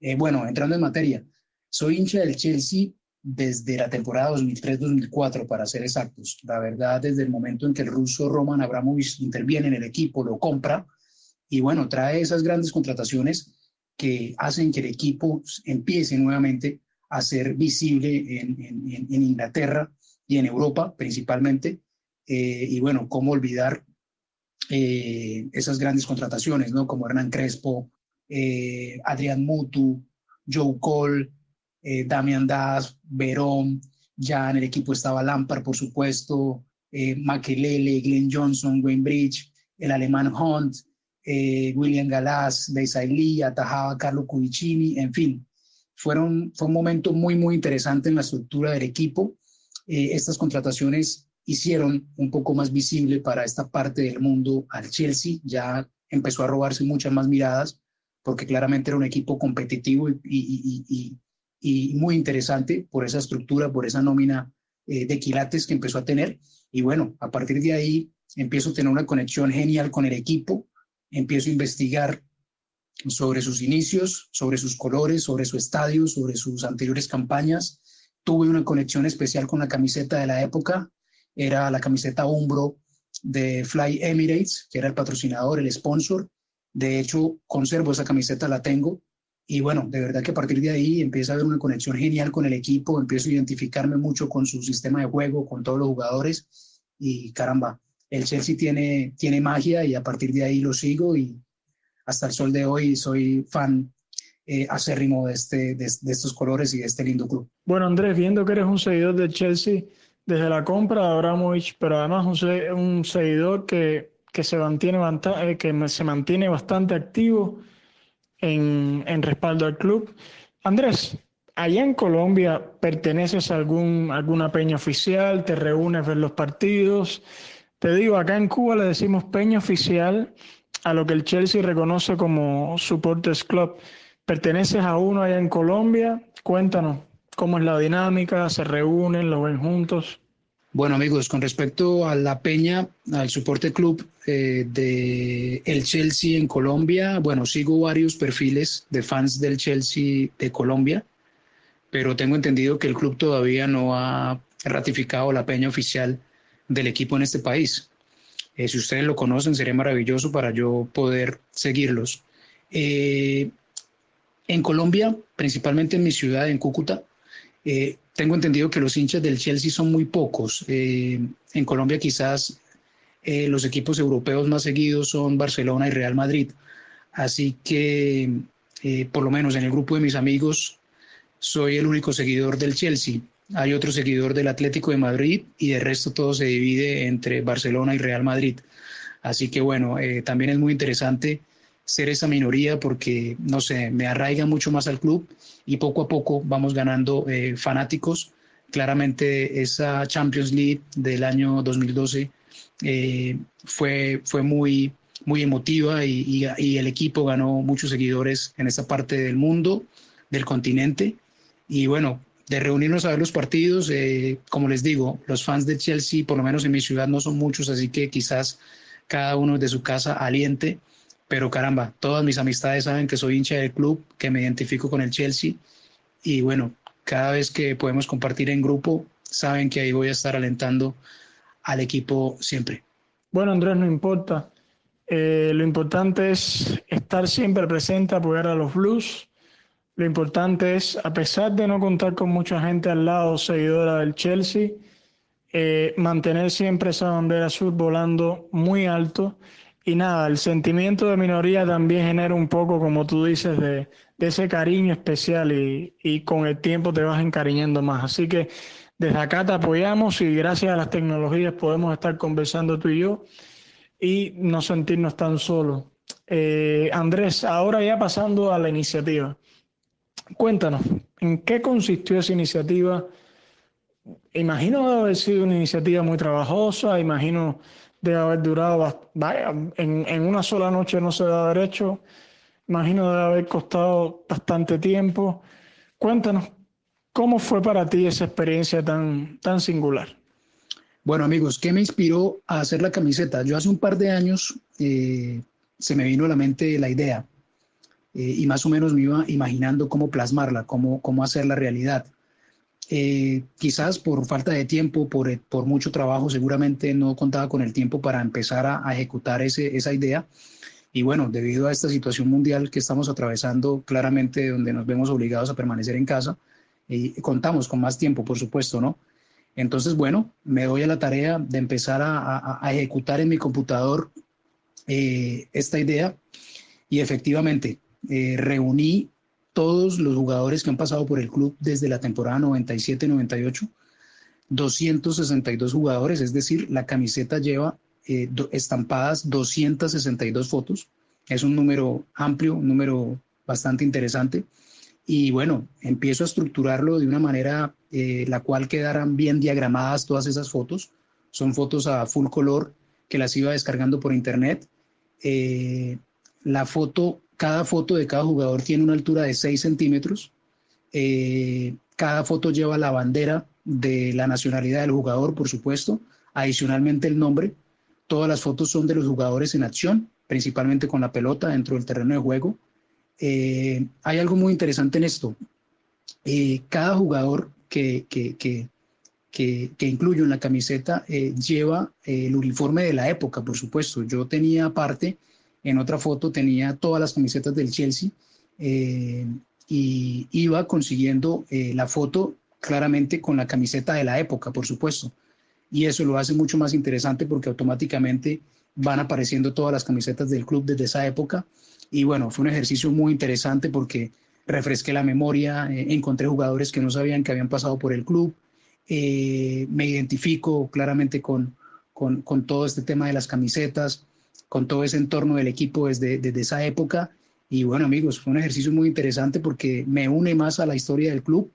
Eh, bueno, entrando en materia, soy hincha del Chelsea desde la temporada 2003-2004, para ser exactos. La verdad, desde el momento en que el ruso Roman Abramovich interviene en el equipo, lo compra, Y bueno, trae esas grandes contrataciones que hacen que el equipo empiece nuevamente a ser visible en, Inglaterra y en Europa principalmente. Eh, y bueno, cómo olvidar eh, esas grandes contrataciones, ¿no? Como Hernán Crespo, eh, Adrián Mutu, Joe Cole, eh, Damian Das, Verón, ya en el equipo estaba Lampard, por supuesto, eh, Makelele, Glenn Johnson, Wayne Bridge, el alemán Hunt, eh, William Galás, Lee, atajaba Carlo Cudicini, en fin, fueron, fue un momento muy, muy interesante en la estructura del equipo. Eh, estas contrataciones hicieron un poco más visible para esta parte del mundo al Chelsea, ya empezó a robarse muchas más miradas, porque claramente era un equipo competitivo y muy interesante por esa estructura, por esa nómina eh, de quilates que empezó a tener. Y bueno, a partir de ahí empiezo a tener una conexión genial con el equipo, empiezo a investigar sobre sus inicios, sobre sus colores, sobre su estadio, sobre sus anteriores campañas. Tuve una conexión especial con la camiseta de la época, era la camiseta Umbro de Fly Emirates, que era el patrocinador, el sponsor. De hecho, conservo esa camiseta, la tengo. Y bueno, de verdad que a partir de ahí empieza a haber una conexión genial con el equipo, empiezo a identificarme mucho con su sistema de juego, con todos los jugadores. Y caramba, el Chelsea tiene, tiene magia y a partir de ahí lo sigo y hasta el sol de hoy soy fan eh, acérrimo de, este, de, estos colores y de este lindo club. Bueno, Andrés, viendo que eres un seguidor del Chelsea desde la compra de Abramovich, pero además un, un seguidor que, que, se mantiene, eh, que se mantiene bastante activo en, en respaldo al club. Andrés, allá en Colombia, ¿perteneces a algún, alguna peña oficial? ¿Te reúnes ver los partidos? Te digo, acá en Cuba le decimos peña oficial a lo que el Chelsea reconoce como Supporters Club. ¿Perteneces a uno allá en Colombia? Cuéntanos, ¿cómo es la dinámica? ¿Se reúnen? ¿Lo ven juntos? Bueno amigos, con respecto a la peña, al soporte club eh, de el Chelsea en Colombia, bueno, sigo varios perfiles de fans del Chelsea de Colombia, pero tengo entendido que el club todavía no ha ratificado la peña oficial del equipo en este país. Eh, si ustedes lo conocen, sería maravilloso para yo poder seguirlos. Eh, en Colombia, principalmente en mi ciudad, en Cúcuta, eh, tengo entendido que los hinchas del Chelsea son muy pocos. Eh, en Colombia quizás los equipos europeos más seguidos son Barcelona y Real Madrid. Así que, por lo menos en el grupo de mis amigos, soy el único seguidor del Chelsea. Hay otro seguidor del Atlético de Madrid y de resto todo se divide entre Barcelona y Real Madrid. Así que bueno, eh, también es muy interesante ser esa minoría porque, no sé, me arraiga mucho más al club y poco a poco vamos ganando eh, fanáticos. Claramente esa Champions League del año 2012 eh, fue, fue muy, muy emotiva y, el equipo ganó muchos seguidores en esta parte del mundo, del continente. Y bueno, de reunirnos a ver los partidos, eh, como les digo, los fans de Chelsea, por lo menos en mi ciudad, no son muchos, así que quizás cada uno de su casa aliente pero caramba, todas mis amistades saben que soy hincha del club, que me identifico con el Chelsea y bueno, cada vez que podemos compartir en grupo, saben que ahí voy a estar alentando al equipo siempre. Bueno, Andrés, no importa. Eh, lo importante es estar siempre presente, apoyar a los Blues. Lo importante es, a pesar de no contar con mucha gente al lado seguidora del Chelsea, eh, mantener siempre esa bandera azul volando muy alto y nada, el sentimiento de minoría también genera un poco, como tú dices, de, ese cariño especial y, y, con el tiempo te vas encariñando más. Así que desde acá te apoyamos y gracias a las tecnologías podemos estar conversando tú y yo y no sentirnos tan solos. Eh, Andrés, ahora ya pasando a la iniciativa, cuéntanos, ¿en qué consistió esa iniciativa? Imagino haber sido una iniciativa muy trabajosa, imagino debe haber durado, en, una sola noche no se da derecho, imagino debe haber costado bastante tiempo. Cuéntanos, ¿cómo fue para ti esa experiencia tan, tan singular? Bueno amigos, ¿qué me inspiró a hacer la camiseta? Yo hace un par de años eh, se me vino a la mente la idea eh, y más o menos me iba imaginando cómo plasmarla, cómo, cómo hacerla realidad. Eh, quizás por falta de tiempo, por, por, mucho trabajo, seguramente no contaba con el tiempo para empezar a, ejecutar ese, esa idea. Y bueno, debido a esta situación mundial que estamos atravesando, claramente donde nos vemos obligados a permanecer en casa, y contamos con más tiempo, por supuesto, ¿no? Entonces, bueno, me doy a la tarea de empezar a, ejecutar en mi computador eh, esta idea y efectivamente eh, reuní todos los jugadores que han pasado por el club desde la temporada 97-98, 262 jugadores, es decir, la camiseta lleva eh, estampadas 262 fotos. Es un número amplio, un número bastante interesante. Y bueno, empiezo a estructurarlo de una manera eh, la cual quedarán bien diagramadas todas esas fotos. Son fotos a full color que las iba descargando por internet. Eh, la foto, cada foto de cada jugador tiene una altura de 6 centímetros. cada foto lleva la bandera de la nacionalidad del jugador, por supuesto, adicionalmente el nombre Todas las fotos son de los jugadores en acción, principalmente con la pelota dentro del terreno de juego. Eh, hay algo muy interesante en esto. Eh, cada jugador que, que, que, que, incluyo en la camiseta eh, lleva el uniforme de la época, por supuesto. Yo tenía aparte, en otra foto tenía todas las camisetas del Chelsea y iba consiguiendo la foto claramente con la camiseta de la época, por supuesto. Y eso lo hace mucho más interesante porque automáticamente van apareciendo todas las camisetas del club desde esa época. Y bueno, fue un ejercicio muy interesante porque refresqué la memoria, eh, encontré jugadores que no sabían que habían pasado por el club, eh, me identifico claramente con, con, con, todo este tema de las camisetas, con todo ese entorno del equipo desde, desde esa época. Y bueno, amigos, fue un ejercicio muy interesante porque me une más a la historia del club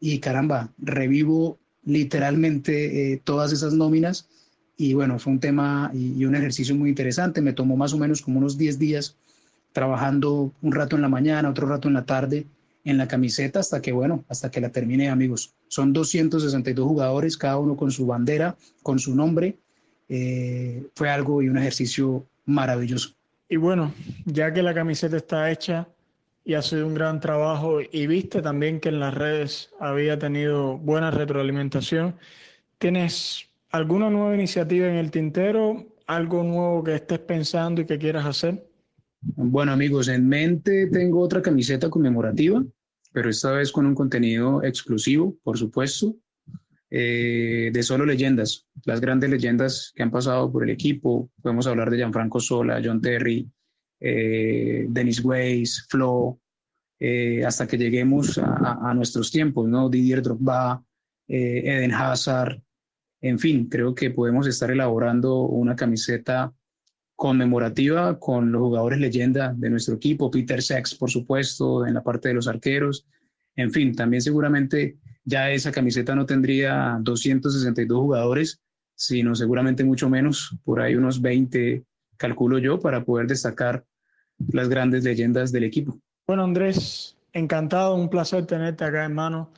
y caramba, revivo literalmente eh, todas esas nóminas y bueno, fue un tema y, un ejercicio muy interesante. Me tomó más o menos como unos 10 días trabajando un rato en la mañana, otro rato en la tarde en la camiseta hasta que, bueno, hasta que la terminé, amigos. Son 262 jugadores, cada uno con su bandera, con su nombre. Eh, fue algo y un ejercicio maravilloso. Y bueno, ya que la camiseta está hecha, y ha sido un gran trabajo y viste también que en las redes había tenido buena retroalimentación. ¿Tienes alguna nueva iniciativa en el tintero? ¿Algo nuevo que estés pensando y que quieras hacer? Bueno amigos, en mente tengo otra camiseta conmemorativa, pero esta vez con un contenido exclusivo, por supuesto, eh, de solo leyendas, las grandes leyendas que han pasado por el equipo. Podemos hablar de Gianfranco Sola, John Terry, eh, Dennis Weiss, Flo, eh, hasta que lleguemos a, nuestros tiempos, ¿no? Didier Drogba, eh, Eden Hazard, en fin, creo que podemos estar elaborando una camiseta conmemorativa con los jugadores leyenda de nuestro equipo, Peter Sex, por supuesto, en la parte de los arqueros, en fin, también seguramente ya esa camiseta no tendría 262 jugadores, sino seguramente mucho menos, por ahí unos 20, calculo yo, para poder destacar las grandes leyendas del equipo. Bueno, Andrés, encantado, un placer tenerte acá, hermano,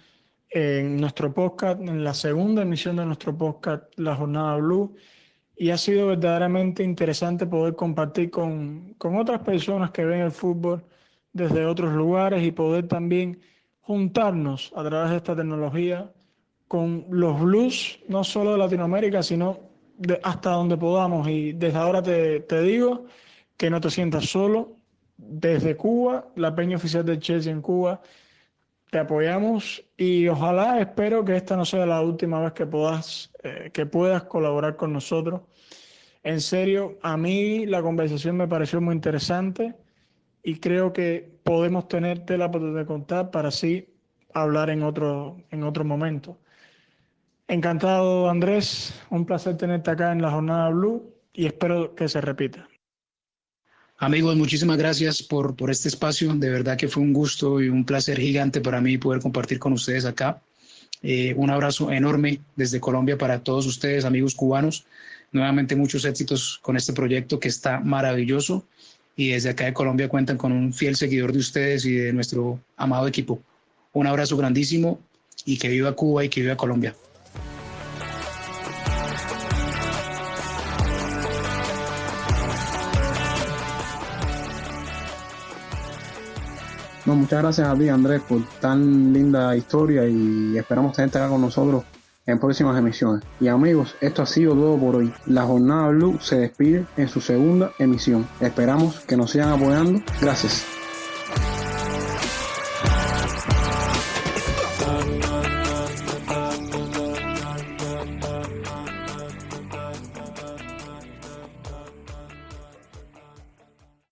en nuestro podcast, en la segunda emisión de nuestro podcast, La Jornada Blue. Y ha sido verdaderamente interesante poder compartir con, con otras personas que ven el fútbol desde otros lugares y poder también juntarnos a través de esta tecnología con los blues, no solo de Latinoamérica, sino hasta donde podamos. Y desde ahora te, te digo que no te sientas solo. Desde Cuba, la peña oficial de Chelsea en Cuba, te apoyamos y ojalá, espero que esta no sea la última vez que puedas, eh, que puedas colaborar con nosotros. En serio, a mí la conversación me pareció muy interesante y creo que podemos tener tela de contar para así hablar en otro, en otro momento. Encantado, Andrés. Un placer tenerte acá en la Jornada Blue y espero que se repita. Amigos, muchísimas gracias por, por este espacio. De verdad que fue un gusto y un placer gigante para mí poder compartir con ustedes acá. Eh, un abrazo enorme desde Colombia para todos ustedes, amigos cubanos. Nuevamente muchos éxitos con este proyecto que está maravilloso y desde acá de Colombia cuentan con un fiel seguidor de ustedes y de nuestro amado equipo. Un abrazo grandísimo y que viva Cuba y que viva Colombia. muchas gracias a ti, Andrés, por tan linda historia y esperamos tenerte acá con nosotros en próximas emisiones. Y amigos, esto ha sido todo por hoy. La Jornada Blue se despide en su segunda emisión. Esperamos que nos sigan apoyando. Gracias.